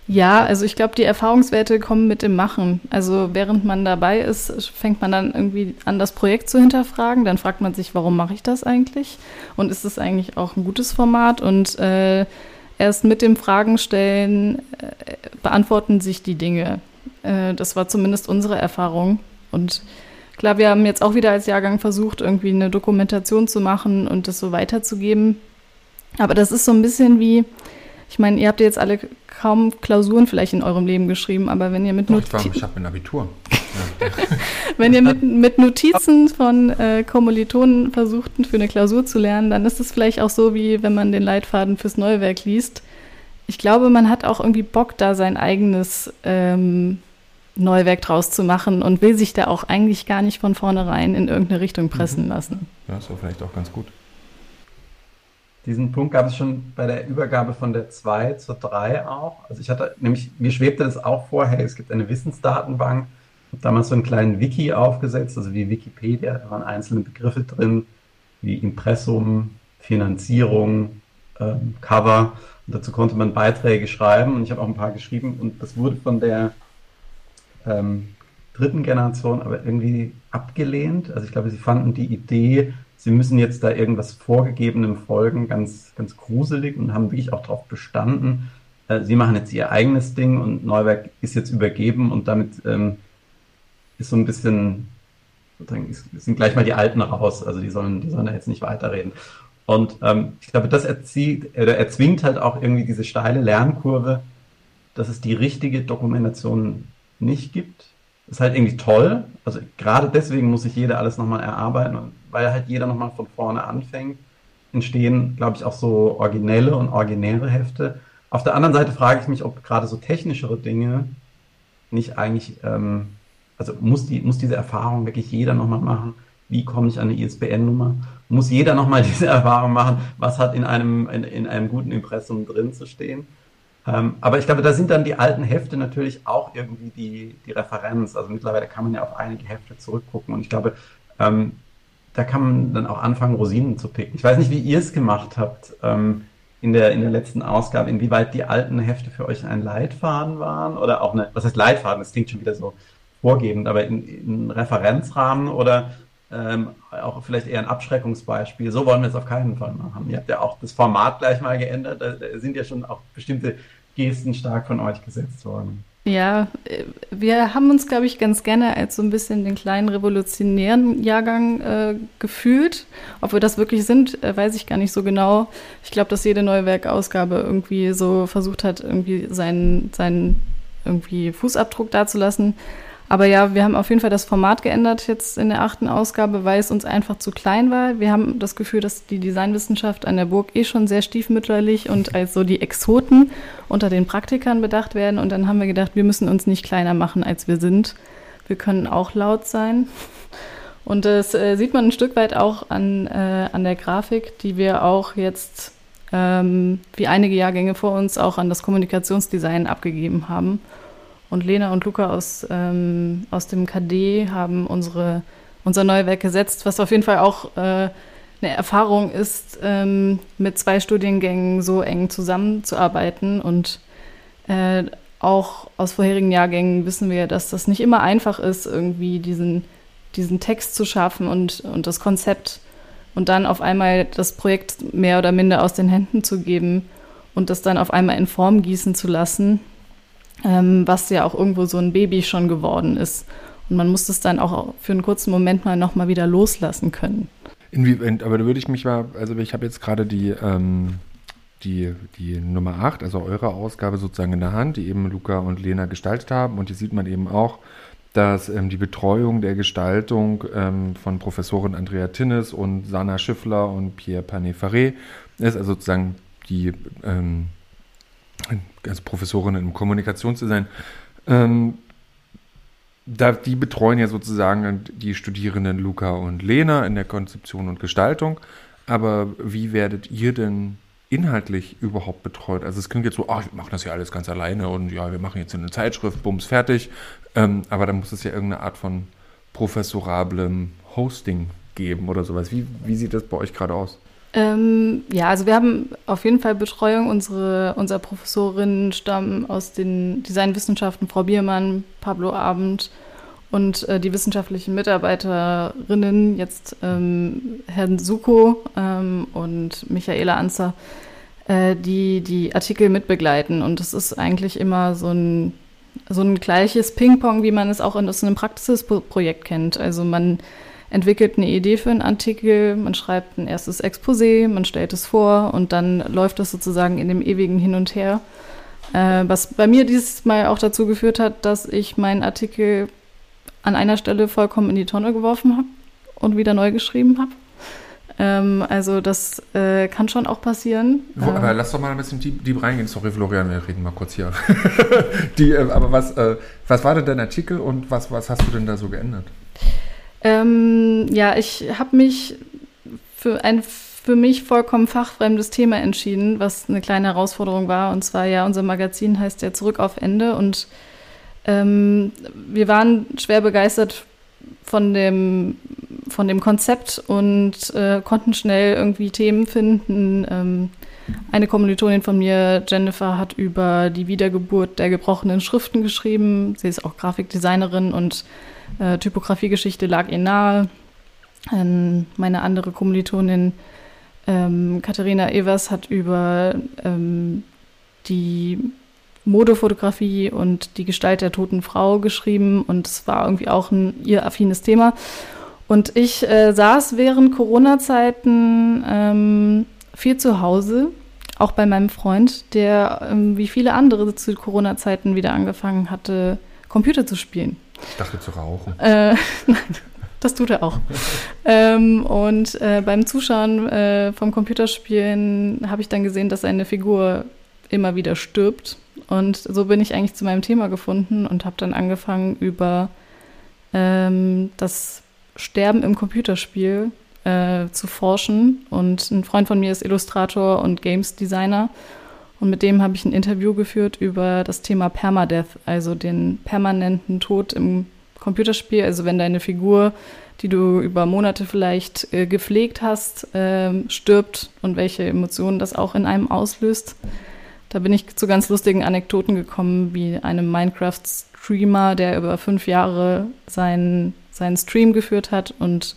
Ja, also ich glaube, die Erfahrungswerte kommen mit dem Machen. Also während man dabei ist, fängt man dann irgendwie an, das Projekt zu hinterfragen. Dann fragt man sich, warum mache ich das eigentlich? Und ist es eigentlich auch ein gutes Format? Und äh, erst mit dem Fragen stellen äh, beantworten sich die Dinge. Äh, das war zumindest unsere Erfahrung. Und klar, wir haben jetzt auch wieder als Jahrgang versucht, irgendwie eine Dokumentation zu machen und das so weiterzugeben. Aber das ist so ein bisschen wie, ich meine, ihr habt jetzt alle kaum Klausuren vielleicht in eurem Leben geschrieben, aber wenn ihr mit
Notizen. Ich habe ein Abitur.
wenn ihr mit, mit Notizen von äh, Kommilitonen versucht, für eine Klausur zu lernen, dann ist es vielleicht auch so, wie wenn man den Leitfaden fürs neue Werk liest. Ich glaube, man hat auch irgendwie Bock, da sein eigenes ähm, Neuwerk draus zu machen und will sich da auch eigentlich gar nicht von vornherein in irgendeine Richtung pressen mhm. lassen.
Ja, ist ja vielleicht auch ganz gut.
Diesen Punkt gab es schon bei der Übergabe von der 2 zur 3 auch. Also ich hatte nämlich, mir schwebte das auch vor, hey, es gibt eine Wissensdatenbank. Ich habe damals so einen kleinen Wiki aufgesetzt, also wie Wikipedia, da waren einzelne Begriffe drin, wie Impressum, Finanzierung, ähm, Cover. Und dazu konnte man Beiträge schreiben und ich habe auch ein paar geschrieben und das wurde von der ähm, dritten Generation aber irgendwie abgelehnt. Also ich glaube, sie fanden die Idee, sie müssen jetzt da irgendwas vorgegebenem folgen, ganz, ganz gruselig und haben wirklich auch darauf bestanden. Äh, sie machen jetzt ihr eigenes Ding und Neuwerk ist jetzt übergeben und damit ähm, ist so ein bisschen, sind gleich mal die Alten raus, also die sollen, die sollen da jetzt nicht weiterreden. Und ähm, ich glaube, das erzieht, oder erzwingt halt auch irgendwie diese steile Lernkurve, dass es die richtige Dokumentation nicht gibt. Ist halt irgendwie toll. Also gerade deswegen muss sich jeder alles nochmal erarbeiten. Weil halt jeder nochmal von vorne anfängt, entstehen, glaube ich, auch so originelle und originäre Hefte. Auf der anderen Seite frage ich mich, ob gerade so technischere Dinge nicht eigentlich, ähm, also muss, die, muss diese Erfahrung wirklich jeder nochmal machen? Wie komme ich an eine ISBN-Nummer? Muss jeder nochmal diese Erfahrung machen? Was hat in einem, in, in einem guten Impressum drin zu stehen? Ähm, aber ich glaube, da sind dann die alten Hefte natürlich auch irgendwie die, die Referenz. Also mittlerweile kann man ja auf einige Hefte zurückgucken. Und ich glaube, ähm, da kann man dann auch anfangen, Rosinen zu picken. Ich weiß nicht, wie ihr es gemacht habt ähm, in, der, in der letzten Ausgabe, inwieweit die alten Hefte für euch ein Leitfaden waren oder auch eine, was heißt Leitfaden, das klingt schon wieder so vorgebend, aber in, in Referenzrahmen oder ähm, auch vielleicht eher ein Abschreckungsbeispiel. So wollen wir es auf keinen Fall machen. Ihr habt ja auch das Format gleich mal geändert. Da, sind ja schon auch bestimmte Gesten stark von euch gesetzt worden.
Ja, wir haben uns, glaube ich, ganz gerne als so ein bisschen den kleinen revolutionären Jahrgang äh, gefühlt. Ob wir das wirklich sind, äh, weiß ich gar nicht so genau. Ich glaube, dass jede neue Werkausgabe irgendwie so versucht hat, irgendwie seinen, seinen irgendwie Fußabdruck dazulassen. Aber ja, wir haben auf jeden Fall das Format geändert jetzt in der achten Ausgabe, weil es uns einfach zu klein war. Wir haben das Gefühl, dass die Designwissenschaft an der Burg eh schon sehr stiefmütterlich und als so die Exoten unter den Praktikern bedacht werden. Und dann haben wir gedacht, wir müssen uns nicht kleiner machen, als wir sind. Wir können auch laut sein. Und das äh, sieht man ein Stück weit auch an, äh, an der Grafik, die wir auch jetzt, ähm, wie einige Jahrgänge vor uns, auch an das Kommunikationsdesign abgegeben haben. Und Lena und Luca aus, ähm, aus dem KD haben unsere, unser Neuwerk gesetzt, was auf jeden Fall auch äh, eine Erfahrung ist, ähm, mit zwei Studiengängen so eng zusammenzuarbeiten. Und äh, auch aus vorherigen Jahrgängen wissen wir, dass das nicht immer einfach ist, irgendwie diesen, diesen Text zu schaffen und, und das Konzept und dann auf einmal das Projekt mehr oder minder aus den Händen zu geben und das dann auf einmal in Form gießen zu lassen, ähm, was ja auch irgendwo so ein Baby schon geworden ist. Und man muss das dann auch für einen kurzen Moment mal nochmal wieder loslassen können.
Inwiefern, aber da würde ich mich mal, also ich habe jetzt gerade die, ähm, die, die Nummer 8, also eure Ausgabe sozusagen in der Hand, die eben Luca und Lena gestaltet haben. Und hier sieht man eben auch, dass ähm, die Betreuung der Gestaltung ähm, von Professorin Andrea Tinnes und Sana Schiffler und Pierre Panet-Faré ist, also sozusagen die ähm, als Professorin im Kommunikationsdesign. Ähm, da, die betreuen ja sozusagen die Studierenden Luca und Lena in der Konzeption und Gestaltung. Aber wie werdet ihr denn inhaltlich überhaupt betreut? Also es klingt jetzt so, ach, wir machen das ja alles ganz alleine und ja, wir machen jetzt eine Zeitschrift, bums, fertig. Ähm, aber da muss es ja irgendeine Art von professorablem Hosting geben oder sowas. Wie, wie sieht das bei euch gerade aus?
Ähm, ja, also wir haben auf jeden Fall Betreuung. Unsere, unser Professorinnen stammen aus den Designwissenschaften, Frau Biermann, Pablo Abend und äh, die wissenschaftlichen Mitarbeiterinnen, jetzt ähm, Herrn Suko ähm, und Michaela Anzer, äh, die die Artikel mitbegleiten. Und es ist eigentlich immer so ein, so ein gleiches Ping-Pong, wie man es auch in so einem Praxisprojekt kennt. Also man entwickelt eine Idee für einen Artikel, man schreibt ein erstes Exposé, man stellt es vor und dann läuft das sozusagen in dem ewigen Hin und Her. Äh, was bei mir dieses Mal auch dazu geführt hat, dass ich meinen Artikel an einer Stelle vollkommen in die Tonne geworfen habe und wieder neu geschrieben habe. Ähm, also das äh, kann schon auch passieren.
Wo, ähm, aber lass doch mal ein bisschen deep, deep reingehen. Sorry, Florian, wir reden mal kurz hier. die, äh, aber was, äh, was war denn dein Artikel und was, was hast du denn da so geändert?
Ähm, ja, ich habe mich für ein für mich vollkommen fachfremdes Thema entschieden, was eine kleine Herausforderung war. Und zwar ja, unser Magazin heißt ja Zurück auf Ende. Und ähm, wir waren schwer begeistert von dem, von dem Konzept und äh, konnten schnell irgendwie Themen finden. Ähm, eine Kommilitonin von mir, Jennifer, hat über die Wiedergeburt der gebrochenen Schriften geschrieben. Sie ist auch Grafikdesignerin und äh, Typografiegeschichte lag ihr nahe. Ähm, meine andere Kommilitonin ähm, Katharina Evers hat über ähm, die Modefotografie und die Gestalt der toten Frau geschrieben und es war irgendwie auch ein ihr affines Thema. Und ich äh, saß während Corona-Zeiten ähm, viel zu Hause, auch bei meinem Freund, der ähm, wie viele andere zu Corona-Zeiten wieder angefangen hatte, Computer zu spielen.
Ich dachte zu rauchen.
Äh, nein, das tut er auch. ähm, und äh, beim Zuschauen äh, vom Computerspielen habe ich dann gesehen, dass eine Figur immer wieder stirbt. Und so bin ich eigentlich zu meinem Thema gefunden und habe dann angefangen, über ähm, das Sterben im Computerspiel äh, zu forschen. Und ein Freund von mir ist Illustrator und Games Designer. Und mit dem habe ich ein Interview geführt über das Thema Permadeath, also den permanenten Tod im Computerspiel. Also wenn deine Figur, die du über Monate vielleicht äh, gepflegt hast, äh, stirbt und welche Emotionen das auch in einem auslöst. Da bin ich zu ganz lustigen Anekdoten gekommen, wie einem Minecraft-Streamer, der über fünf Jahre seinen, seinen Stream geführt hat und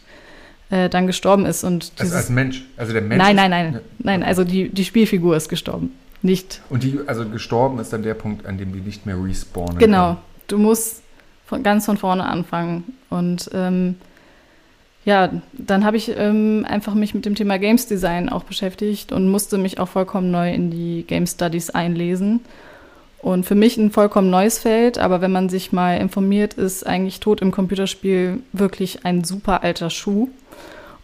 äh, dann gestorben ist. Und
also als Mensch? Also der Mensch?
Nein, nein, nein. Nein, also die, die Spielfigur ist gestorben nicht.
Und die, also gestorben ist dann der Punkt, an dem die nicht mehr respawnen.
Genau. Kann. Du musst von, ganz von vorne anfangen. Und ähm, ja, dann habe ich ähm, einfach mich mit dem Thema Games Design auch beschäftigt und musste mich auch vollkommen neu in die Game Studies einlesen. Und für mich ein vollkommen neues Feld, aber wenn man sich mal informiert, ist eigentlich Tod im Computerspiel wirklich ein super alter Schuh.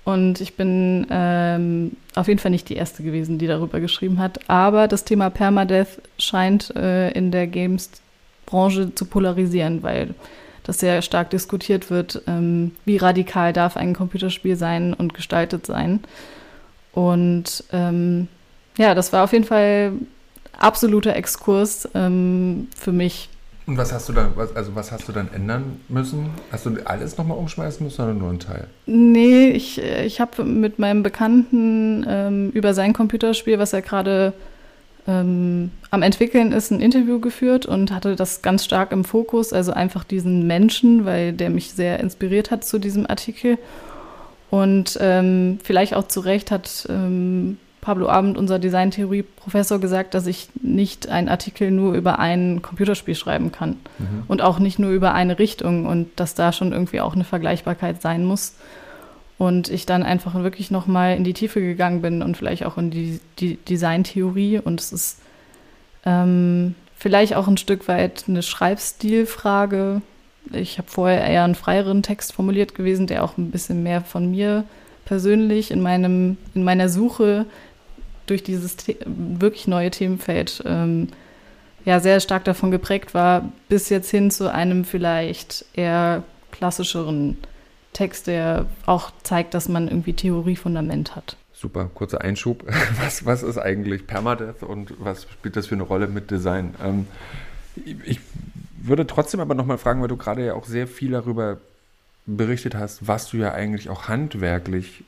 Und ich bin ähm, auf jeden Fall nicht die Erste gewesen, die darüber geschrieben hat. Aber das Thema Permadeath scheint äh, in der Games-Branche zu polarisieren, weil das sehr stark diskutiert wird, ähm, wie radikal darf ein Computerspiel sein und gestaltet sein. Und ähm, ja, das war auf jeden Fall absoluter Exkurs ähm, für mich
und was hast du dann, also was hast du dann ändern müssen? Hast du alles nochmal umschmeißen müssen oder nur einen Teil?
Nee, ich, ich habe mit meinem Bekannten ähm, über sein Computerspiel, was er gerade ähm, am entwickeln ist, ein Interview geführt und hatte das ganz stark im Fokus, also einfach diesen Menschen, weil der mich sehr inspiriert hat zu diesem Artikel. Und ähm, vielleicht auch zu Recht hat ähm, Pablo Abend, unser Designtheorie-Professor, gesagt, dass ich nicht einen Artikel nur über ein Computerspiel schreiben kann mhm. und auch nicht nur über eine Richtung und dass da schon irgendwie auch eine Vergleichbarkeit sein muss. Und ich dann einfach wirklich nochmal in die Tiefe gegangen bin und vielleicht auch in die, die Designtheorie. Und es ist ähm, vielleicht auch ein Stück weit eine Schreibstilfrage. Ich habe vorher eher einen freieren Text formuliert gewesen, der auch ein bisschen mehr von mir persönlich in, meinem, in meiner Suche durch dieses wirklich neue Themenfeld ähm, ja sehr stark davon geprägt war, bis jetzt hin zu einem vielleicht eher klassischeren Text, der auch zeigt, dass man irgendwie Theoriefundament hat.
Super, kurzer Einschub. Was, was ist eigentlich Permadeath und was spielt das für eine Rolle mit Design? Ähm, ich würde trotzdem aber nochmal fragen, weil du gerade ja auch sehr viel darüber berichtet hast, was du ja eigentlich auch handwerklich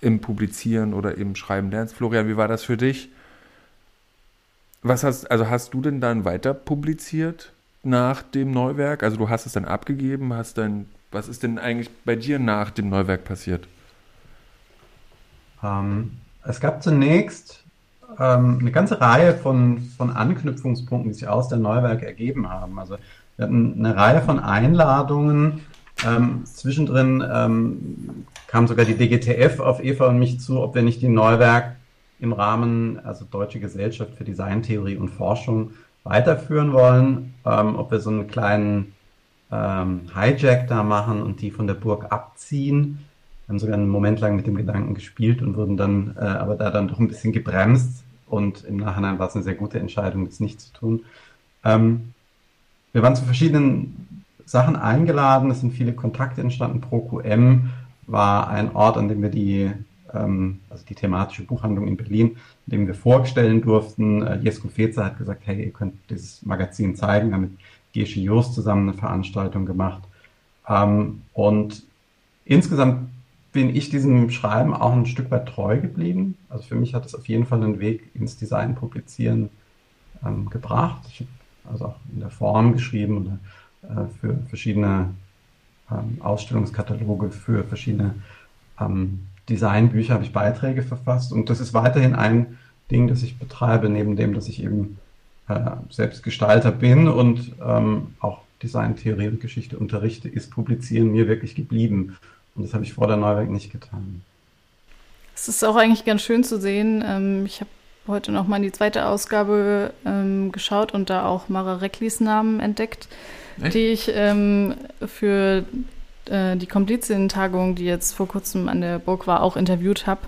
im Publizieren oder im Schreiben lernst. Florian, wie war das für dich? Was hast, also hast du denn dann weiter publiziert nach dem Neuwerk? Also du hast es dann abgegeben, hast dann was ist denn eigentlich bei dir nach dem Neuwerk passiert?
Ähm, es gab zunächst ähm, eine ganze Reihe von, von Anknüpfungspunkten, die sich aus dem Neuwerk ergeben haben. Also wir hatten eine Reihe von Einladungen. Ähm, zwischendrin ähm, kam sogar die DGTF auf Eva und mich zu, ob wir nicht die Neuwerk im Rahmen, also Deutsche Gesellschaft für Designtheorie und Forschung, weiterführen wollen, ähm, ob wir so einen kleinen ähm, Hijack da machen und die von der Burg abziehen. Wir haben sogar einen Moment lang mit dem Gedanken gespielt und wurden dann äh, aber da dann doch ein bisschen gebremst und im Nachhinein war es eine sehr gute Entscheidung, das nicht zu tun. Ähm, wir waren zu verschiedenen Sachen eingeladen, es sind viele Kontakte entstanden. ProQM war ein Ort, an dem wir die, ähm, also die thematische Buchhandlung in Berlin, in dem wir vorstellen durften. Äh, Jesko Fetzer hat gesagt, hey, ihr könnt dieses Magazin zeigen, damit Gesche Jost zusammen eine Veranstaltung gemacht. Ähm, und insgesamt bin ich diesem Schreiben auch ein Stück weit treu geblieben. Also für mich hat es auf jeden Fall einen Weg ins Design publizieren ähm, gebracht. Ich habe also auch in der Form geschrieben oder äh, für verschiedene ähm, Ausstellungskataloge, für verschiedene ähm, Designbücher habe ich Beiträge verfasst. Und das ist weiterhin ein Ding, das ich betreibe, neben dem, dass ich eben äh, selbst Gestalter bin und ähm, auch Designtheorie und Geschichte unterrichte, ist Publizieren mir wirklich geblieben. Und das habe ich vor der Neuwerk nicht getan.
Es ist auch eigentlich ganz schön zu sehen. Ähm, ich habe heute noch mal in die zweite Ausgabe ähm, geschaut und da auch Mara Recklis Namen entdeckt, Echt? die ich ähm, für äh, die Komplizien-Tagung, die jetzt vor kurzem an der Burg war, auch interviewt habe.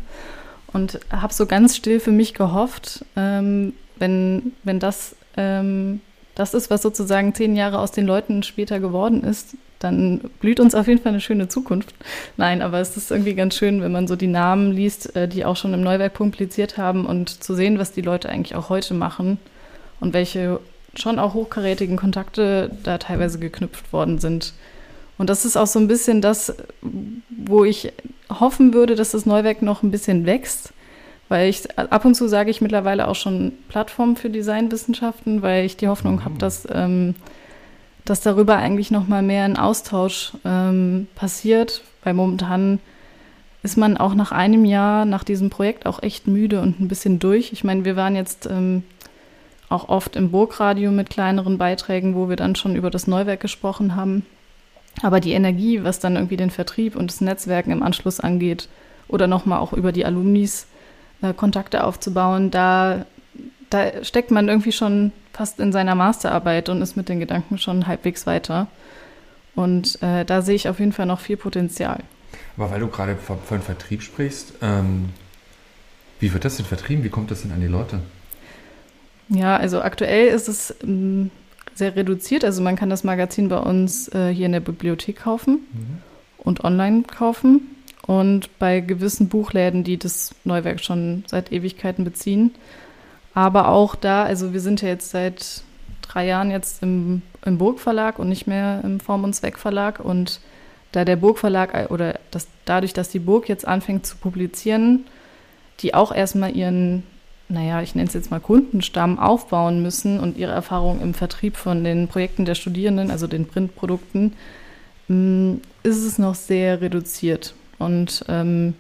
Und habe so ganz still für mich gehofft, ähm, wenn, wenn das ähm, das ist, was sozusagen zehn Jahre aus den Leuten später geworden ist, dann blüht uns auf jeden Fall eine schöne Zukunft. Nein, aber es ist irgendwie ganz schön, wenn man so die Namen liest, äh, die auch schon im Neuwerk publiziert haben und zu sehen, was die Leute eigentlich auch heute machen und welche schon auch hochkarätigen Kontakte da teilweise geknüpft worden sind. Und das ist auch so ein bisschen das, wo ich hoffen würde, dass das Neuwerk noch ein bisschen wächst weil ich ab und zu sage ich mittlerweile auch schon Plattform für Designwissenschaften, weil ich die Hoffnung mhm. habe, dass, ähm, dass darüber eigentlich noch mal mehr ein Austausch ähm, passiert, weil momentan ist man auch nach einem Jahr nach diesem Projekt auch echt müde und ein bisschen durch. Ich meine, wir waren jetzt ähm, auch oft im Burgradio mit kleineren Beiträgen, wo wir dann schon über das Neuwerk gesprochen haben. Aber die Energie, was dann irgendwie den Vertrieb und das Netzwerken im Anschluss angeht oder nochmal auch über die Alumnis, äh, Kontakte aufzubauen, da, da steckt man irgendwie schon fast in seiner Masterarbeit und ist mit den Gedanken schon halbwegs weiter. Und äh, da sehe ich auf jeden Fall noch viel Potenzial.
Aber weil du gerade von, Vertrieb sprichst, ähm, wie wird das denn vertrieben? Wie kommt das denn an die Leute?
Ja, also aktuell ist es ähm, sehr reduziert. Also man kann das Magazin bei uns äh, hier in der Bibliothek kaufen mhm. und online kaufen und bei gewissen Buchläden, die das Neuwerk schon seit Ewigkeiten beziehen. Aber auch da, also wir sind ja jetzt seit drei Jahren jetzt im, im Burgverlag und nicht mehr im Form- und Zweckverlag. Und da der Burgverlag äh, oder das, dadurch, dass die Burg jetzt anfängt zu publizieren, die auch erstmal ihren, naja, ich nenne es jetzt mal Kundenstamm aufbauen müssen und ihre Erfahrung im Vertrieb von den Projekten der Studierenden, also den Printprodukten, mm, ist es noch sehr reduziert. Und ähm,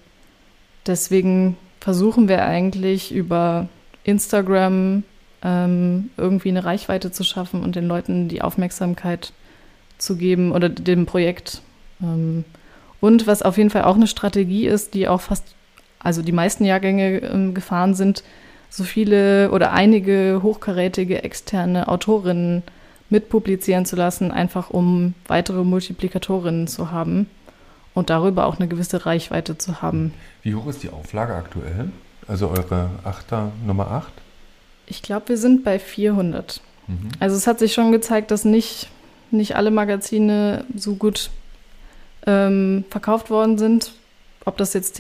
deswegen versuchen wir eigentlich über Instagram ähm, irgendwie eine Reichweite zu schaffen und den Leuten die Aufmerksamkeit zu geben oder dem Projekt. Ähm, und was auf jeden Fall auch eine Strategie ist, die auch fast, also die meisten Jahrgänge ähm, gefahren sind, so viele oder einige hochkarätige externe Autorinnen mitpublizieren zu lassen, einfach um weitere Multiplikatorinnen zu haben und darüber auch eine gewisse Reichweite zu haben.
Wie hoch ist die Auflage aktuell? Also eure Achter Nummer 8?
Ich glaube, wir sind bei 400. Mhm. Also es hat sich schon gezeigt, dass nicht, nicht alle Magazine so gut ähm, verkauft worden sind. Ob das jetzt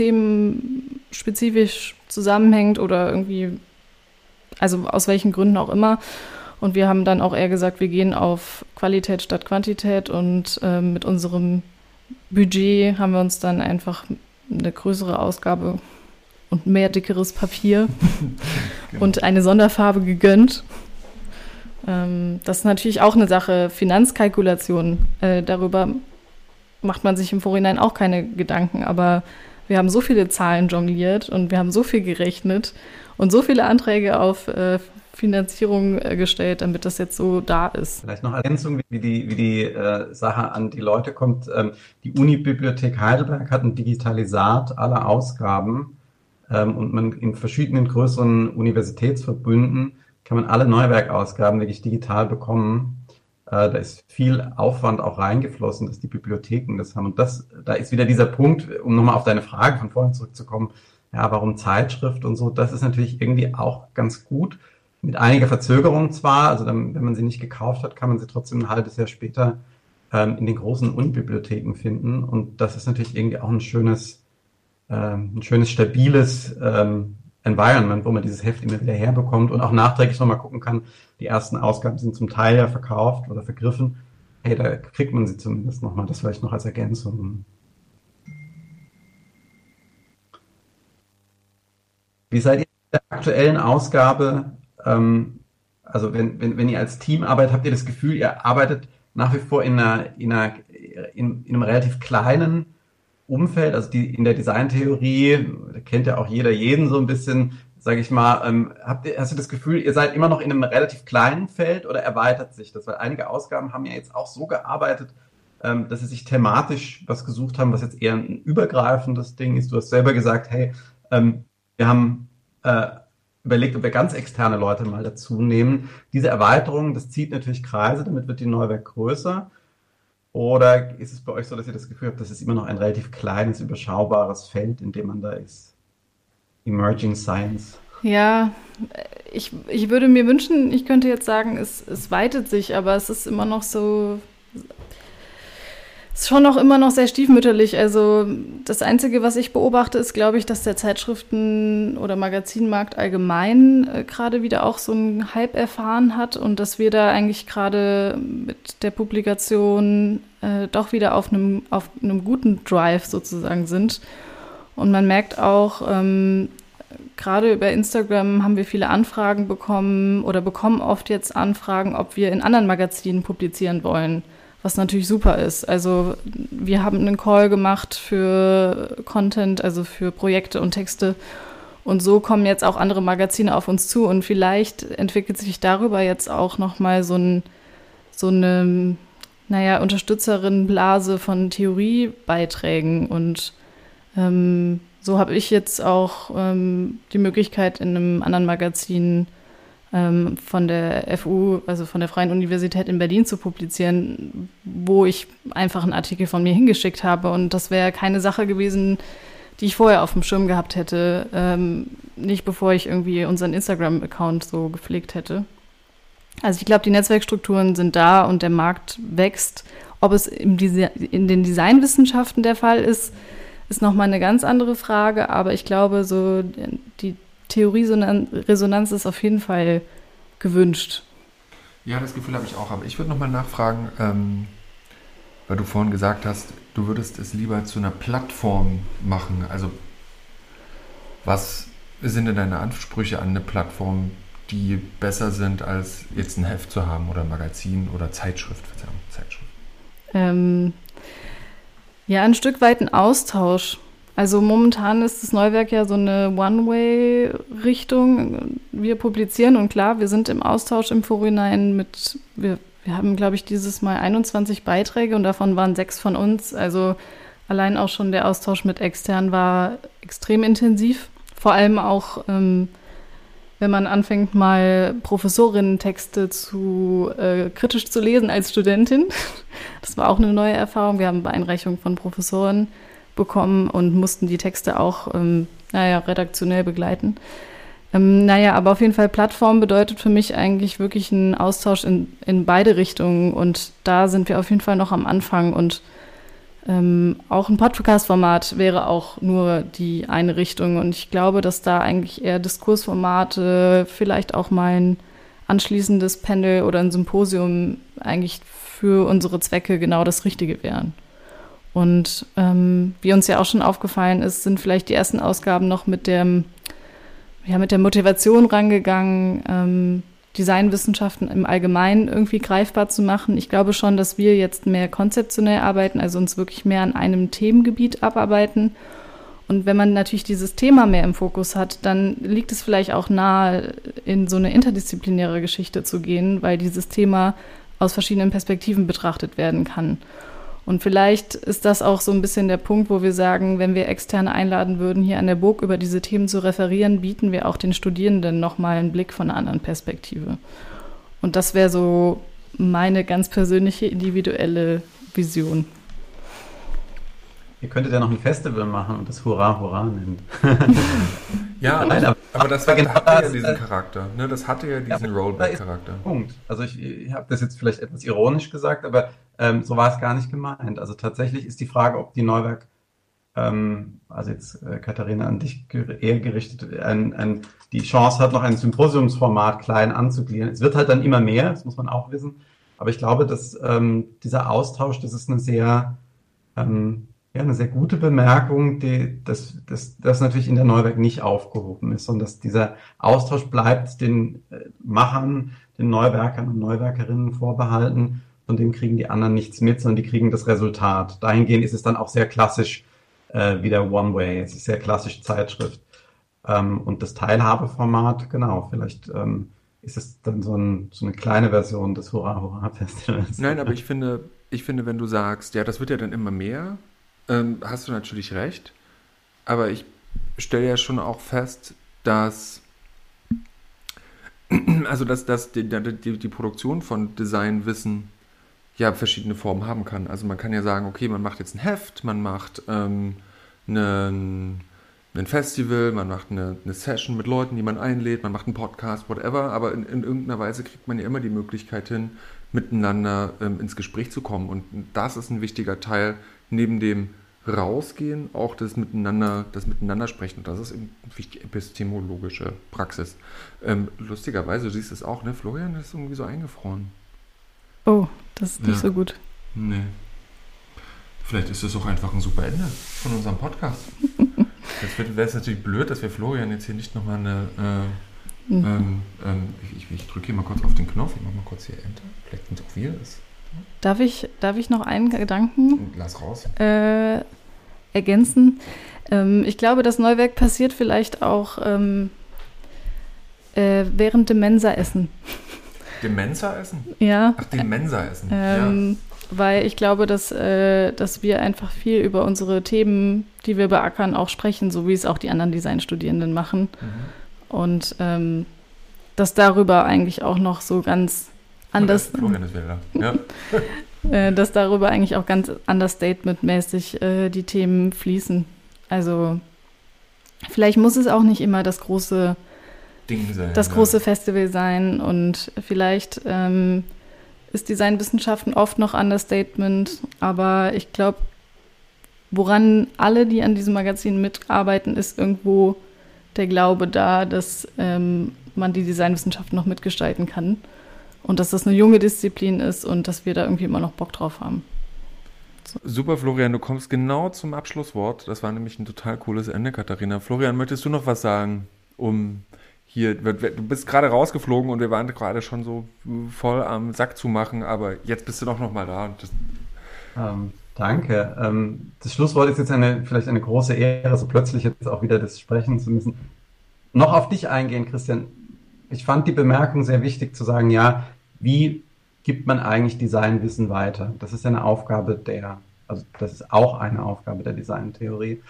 themenspezifisch zusammenhängt oder irgendwie, also aus welchen Gründen auch immer. Und wir haben dann auch eher gesagt, wir gehen auf Qualität statt Quantität und äh, mit unserem Budget haben wir uns dann einfach eine größere Ausgabe und mehr dickeres Papier genau. und eine Sonderfarbe gegönnt. Ähm, das ist natürlich auch eine Sache, Finanzkalkulation. Äh, darüber macht man sich im Vorhinein auch keine Gedanken, aber wir haben so viele Zahlen jongliert und wir haben so viel gerechnet und so viele Anträge auf äh, Finanzierung äh, gestellt, damit das jetzt so da ist.
Vielleicht noch Ergänzung, wie die, wie die äh, Sache an die Leute kommt. Ähm, die Unibibliothek Heidelberg hat ein Digitalisat aller Ausgaben ähm, und man in verschiedenen größeren Universitätsverbünden kann man alle Neuwerkausgaben wirklich digital bekommen. Äh, da ist viel Aufwand auch reingeflossen, dass die Bibliotheken das haben. Und das, da ist wieder dieser Punkt, um nochmal auf deine Frage von vorhin zurückzukommen, ja, warum Zeitschrift und so, das ist natürlich irgendwie auch ganz gut mit einiger Verzögerung zwar, also dann, wenn man sie nicht gekauft hat, kann man sie trotzdem ein halbes Jahr später ähm, in den großen Unibibliotheken finden. Und das ist natürlich irgendwie auch ein schönes, ähm, ein schönes, stabiles ähm, Environment, wo man dieses Heft immer wieder herbekommt und auch nachträglich nochmal gucken kann. Die ersten Ausgaben sind zum Teil ja verkauft oder vergriffen. Hey, da kriegt man sie zumindest nochmal. Das vielleicht noch als Ergänzung. Wie seid ihr in der aktuellen Ausgabe ähm, also wenn, wenn, wenn ihr als Team arbeitet, habt ihr das Gefühl, ihr arbeitet nach wie vor in, einer, in, einer, in, in einem relativ kleinen Umfeld, also die, in der Designtheorie, da kennt ja auch jeder jeden so ein bisschen, sage ich mal, ähm, habt ihr, hast du das Gefühl, ihr seid immer noch in einem relativ kleinen Feld oder erweitert sich das? Weil einige Ausgaben haben ja jetzt auch so gearbeitet, ähm, dass sie sich thematisch was gesucht haben, was jetzt eher ein übergreifendes Ding ist. Du hast selber gesagt, hey, ähm, wir haben äh, überlegt, ob wir ganz externe Leute mal dazu nehmen. Diese Erweiterung, das zieht natürlich Kreise, damit wird die Neuwerk größer. Oder ist es bei euch so, dass ihr das Gefühl habt, das ist immer noch ein relativ kleines, überschaubares Feld, in dem man da ist? Emerging Science.
Ja, ich, ich würde mir wünschen, ich könnte jetzt sagen, es, es weitet sich, aber es ist immer noch so ist schon noch immer noch sehr stiefmütterlich. Also das Einzige, was ich beobachte, ist, glaube ich, dass der Zeitschriften- oder Magazinmarkt allgemein äh, gerade wieder auch so einen Hype erfahren hat und dass wir da eigentlich gerade mit der Publikation äh, doch wieder auf einem, auf guten Drive sozusagen sind. Und man merkt auch, ähm, gerade über Instagram haben wir viele Anfragen bekommen oder bekommen oft jetzt Anfragen, ob wir in anderen Magazinen publizieren wollen was natürlich super ist. Also wir haben einen Call gemacht für Content, also für Projekte und Texte. Und so kommen jetzt auch andere Magazine auf uns zu und vielleicht entwickelt sich darüber jetzt auch nochmal so, ein, so eine, naja, Unterstützerinnenblase von Theoriebeiträgen. Und ähm, so habe ich jetzt auch ähm, die Möglichkeit, in einem anderen Magazin ähm, von der FU, also von der Freien Universität in Berlin zu publizieren, wo ich einfach einen Artikel von mir hingeschickt habe. Und das wäre keine Sache gewesen, die ich vorher auf dem Schirm gehabt hätte, ähm, nicht bevor ich irgendwie unseren Instagram-Account so gepflegt hätte. Also ich glaube, die Netzwerkstrukturen sind da und der Markt wächst. Ob es in den Designwissenschaften der Fall ist, ist nochmal eine ganz andere Frage. Aber ich glaube, so die Theorieresonanz ist auf jeden Fall gewünscht.
Ja, das Gefühl habe ich auch. Aber ich würde nochmal nachfragen, ähm, weil du vorhin gesagt hast, du würdest es lieber zu einer Plattform machen. Also was sind denn deine Ansprüche an eine Plattform, die besser sind, als jetzt ein Heft zu haben oder ein Magazin oder Zeitschrift? Zeitschrift.
Ähm, ja, ein Stück weit ein Austausch Also momentan ist das Neuwerk ja so eine One-Way-Richtung. Wir publizieren und klar, wir sind im Austausch im Vorhinein mit, wir, wir haben, glaube ich, dieses Mal 21 Beiträge und davon waren sechs von uns. Also allein auch schon der Austausch mit extern war extrem intensiv. Vor allem auch, ähm, wenn man anfängt, mal Professorinnen-Texte zu äh, kritisch zu lesen als Studentin. Das war auch eine neue Erfahrung. Wir haben Beeinreichungen von Professoren bekommen und mussten die Texte auch, ähm, naja, redaktionell begleiten. Ähm, naja, aber auf jeden Fall Plattform bedeutet für mich eigentlich wirklich einen Austausch in, in beide Richtungen und da sind wir auf jeden Fall noch am Anfang und ähm, auch ein Podcast-Format wäre auch nur die eine Richtung und ich glaube, dass da eigentlich eher Diskursformate, vielleicht auch mal ein anschließendes Panel oder ein Symposium eigentlich für unsere Zwecke genau das Richtige wären. Und ähm, wie uns ja auch schon aufgefallen ist, sind vielleicht die ersten Ausgaben noch mit dem, ja, mit der Motivation rangegangen, ähm, Designwissenschaften im Allgemeinen irgendwie greifbar zu machen. Ich glaube schon, dass wir jetzt mehr konzeptionell arbeiten, also uns wirklich mehr an einem Themengebiet abarbeiten. Und wenn man natürlich dieses Thema mehr im Fokus hat, dann liegt es vielleicht auch nahe, in so eine interdisziplinäre Geschichte zu gehen, weil dieses Thema aus verschiedenen Perspektiven betrachtet werden kann. Und vielleicht ist das auch so ein bisschen der Punkt, wo wir sagen, wenn wir Externe einladen würden, hier an der Burg über diese Themen zu referieren, bieten wir auch den Studierenden nochmal einen Blick von einer anderen Perspektive. Und das wäre so meine ganz persönliche, individuelle Vision.
Ihr könntet ja noch ein Festival machen und das Hurra Hurra nennen.
ja, Nein, aber, aber, das hat, genau hatte das, ja diesen äh, Charakter. Ne? Das hatte ja diesen ja, Rollback-Charakter.
Punkt. Also ich, ich habe das jetzt vielleicht etwas ironisch gesagt, aber ähm, so war es gar nicht gemeint. Also tatsächlich ist die Frage, ob die Neuwerk, ähm, also jetzt äh, Katharina an dich eher gerichtet, ein, ein, die Chance hat, noch ein Symposiumsformat klein anzugliedern. Es wird halt dann immer mehr, das muss man auch wissen. Aber ich glaube, dass ähm, dieser Austausch, das ist eine sehr, ähm, ja, eine sehr gute Bemerkung, die, dass das, das natürlich in der Neuwerk nicht aufgehoben ist, sondern dass dieser Austausch bleibt den äh, Machern, den Neuwerkern und Neuwerkerinnen vorbehalten von dem kriegen die anderen nichts mit, sondern die kriegen das Resultat. Dahingehend ist es dann auch sehr klassisch äh, wie der One Way. Es ist sehr klassisch Zeitschrift. Ähm, und das Teilhabeformat, genau, vielleicht ähm, ist es dann so, ein, so, eine kleine Version des Hurra Hurra Festivals.
Nein, aber ich finde, ich finde, wenn du sagst, ja, das wird ja dann immer mehr, ähm, hast du natürlich recht. Aber ich stelle ja schon auch fest, dass also dass, dass die, die, die Produktion von Designwissen ja verschiedene Formen haben kann. Also man kann ja sagen, okay, man macht jetzt ein Heft, man macht ähm, einen, ein Festival, man macht eine, eine, Session mit Leuten, die man einlädt, man macht einen Podcast, whatever, aber in, in irgendeiner Weise kriegt man ja immer die Möglichkeit hin, miteinander ähm, ins Gespräch zu kommen. Und das ist ein wichtiger Teil neben dem Rausgehen, auch das Miteinander, das Miteinander sprechen. Und das ist eben wichtig epistemologische Praxis. Ähm, lustigerweise, du siehst es auch, ne? Florian ist irgendwie so eingefroren.
Oh, das ist nicht ja. so gut.
Nee. Vielleicht ist es auch einfach ein super Ende von unserem Podcast. Jetzt wäre es natürlich blöd, dass wir Florian jetzt hier nicht nochmal eine. Äh, mhm. ähm, ähm, ich, ich drücke hier mal kurz auf den Knopf, ich mache mal kurz hier Enter. Vielleicht sind es auch wir das.
Darf ich, darf ich noch einen Gedanken. Äh, ergänzen? Ähm, ich glaube, das Neuwerk passiert vielleicht auch ähm, äh, während dem Mensa-Essen.
Dem Mensa essen?
Ja.
Ach, dem Mensa essen.
Ähm, ja. Weil ich glaube, dass, äh, dass wir einfach viel über unsere Themen, die wir beackern, auch sprechen, so wie es auch die anderen Designstudierenden machen. Mhm. Und ähm, dass darüber eigentlich auch noch so ganz anders. Ja. äh, dass darüber eigentlich auch ganz understatement-mäßig äh, die Themen fließen. Also vielleicht muss es auch nicht immer das große Ding sein. Das große ja. Festival sein und vielleicht ähm, ist Designwissenschaften oft noch Understatement, aber ich glaube, woran alle, die an diesem Magazin mitarbeiten, ist irgendwo der Glaube da, dass ähm, man die Designwissenschaften noch mitgestalten kann und dass das eine junge Disziplin ist und dass wir da irgendwie immer noch Bock drauf haben.
So. Super, Florian, du kommst genau zum Abschlusswort. Das war nämlich ein total cooles Ende, Katharina. Florian, möchtest du noch was sagen, um hier, du bist gerade rausgeflogen und wir waren gerade schon so voll am Sack zu machen, aber jetzt bist du doch noch mal da.
Ähm, Danke. Ähm, das Schlusswort ist jetzt eine, vielleicht eine große Ehre, so plötzlich jetzt auch wieder das sprechen zu müssen. Noch auf dich eingehen, Christian. Ich fand die Bemerkung sehr wichtig zu sagen, ja, wie gibt man eigentlich Designwissen weiter? Das ist eine Aufgabe der, also das ist auch eine Aufgabe der Designtheorie.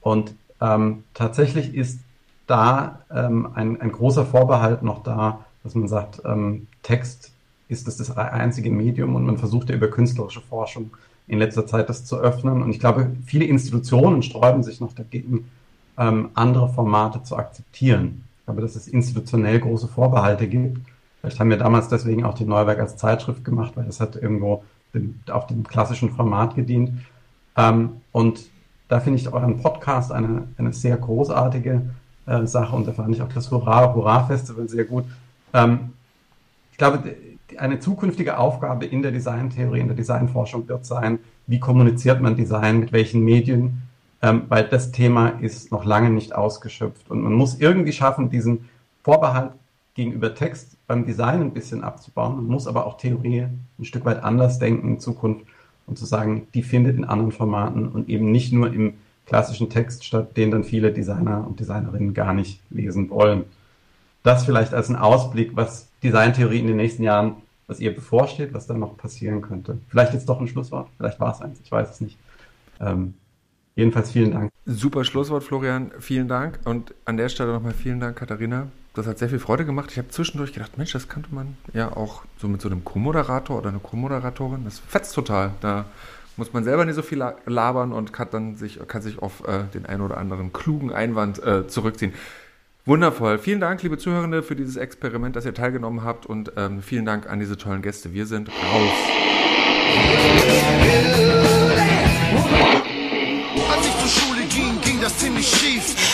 Und ähm, tatsächlich ist da ähm, ein, ein großer Vorbehalt noch da, dass man sagt, ähm, Text ist das das einzige Medium und man versucht ja über künstlerische Forschung in letzter Zeit das zu öffnen. Und ich glaube, viele Institutionen sträuben sich noch dagegen, ähm, andere Formate zu akzeptieren. Ich glaube, dass es institutionell große Vorbehalte gibt. Vielleicht haben wir damals deswegen auch die Neuwerk als Zeitschrift gemacht, weil das hat irgendwo dem, auf dem klassischen Format gedient. Ähm, und da finde ich euren Podcast eine, eine sehr großartige äh, Sache und da fand ich auch das Hurra, Hurra Festival sehr gut. Ähm, ich glaube, eine zukünftige Aufgabe in der Designtheorie, in der Designforschung wird sein, wie kommuniziert man Design, mit welchen Medien, ähm, weil das Thema ist noch lange nicht ausgeschöpft und man muss irgendwie schaffen, diesen Vorbehalt gegenüber Text beim Design ein bisschen abzubauen. Man muss aber auch Theorie ein Stück weit anders denken in Zukunft und zu sagen, die findet in anderen Formaten und eben nicht nur im klassischen Text statt, den dann viele Designer und Designerinnen gar nicht lesen wollen. Das vielleicht als ein Ausblick, was Designtheorie in den nächsten Jahren, was ihr bevorsteht, was da noch passieren könnte. Vielleicht jetzt doch ein Schlusswort, vielleicht war es eins, ich weiß es nicht. Ähm, jedenfalls vielen Dank.
Super Schlusswort, Florian. Vielen Dank. Und an der Stelle nochmal vielen Dank, Katharina. Das hat sehr viel Freude gemacht. Ich habe zwischendurch gedacht, Mensch, das könnte man ja auch so mit so einem Co-Moderator oder einer Co-Moderatorin. Das fetzt total. Da muss man selber nicht so viel labern und kann, dann sich, kann sich auf äh, den einen oder anderen klugen Einwand äh, zurückziehen. Wundervoll. Vielen Dank, liebe Zuhörende, für dieses Experiment, dass ihr teilgenommen habt und ähm, vielen Dank an diese tollen Gäste. Wir sind raus.
Als ich zur Schule ging, ging das ziemlich schief.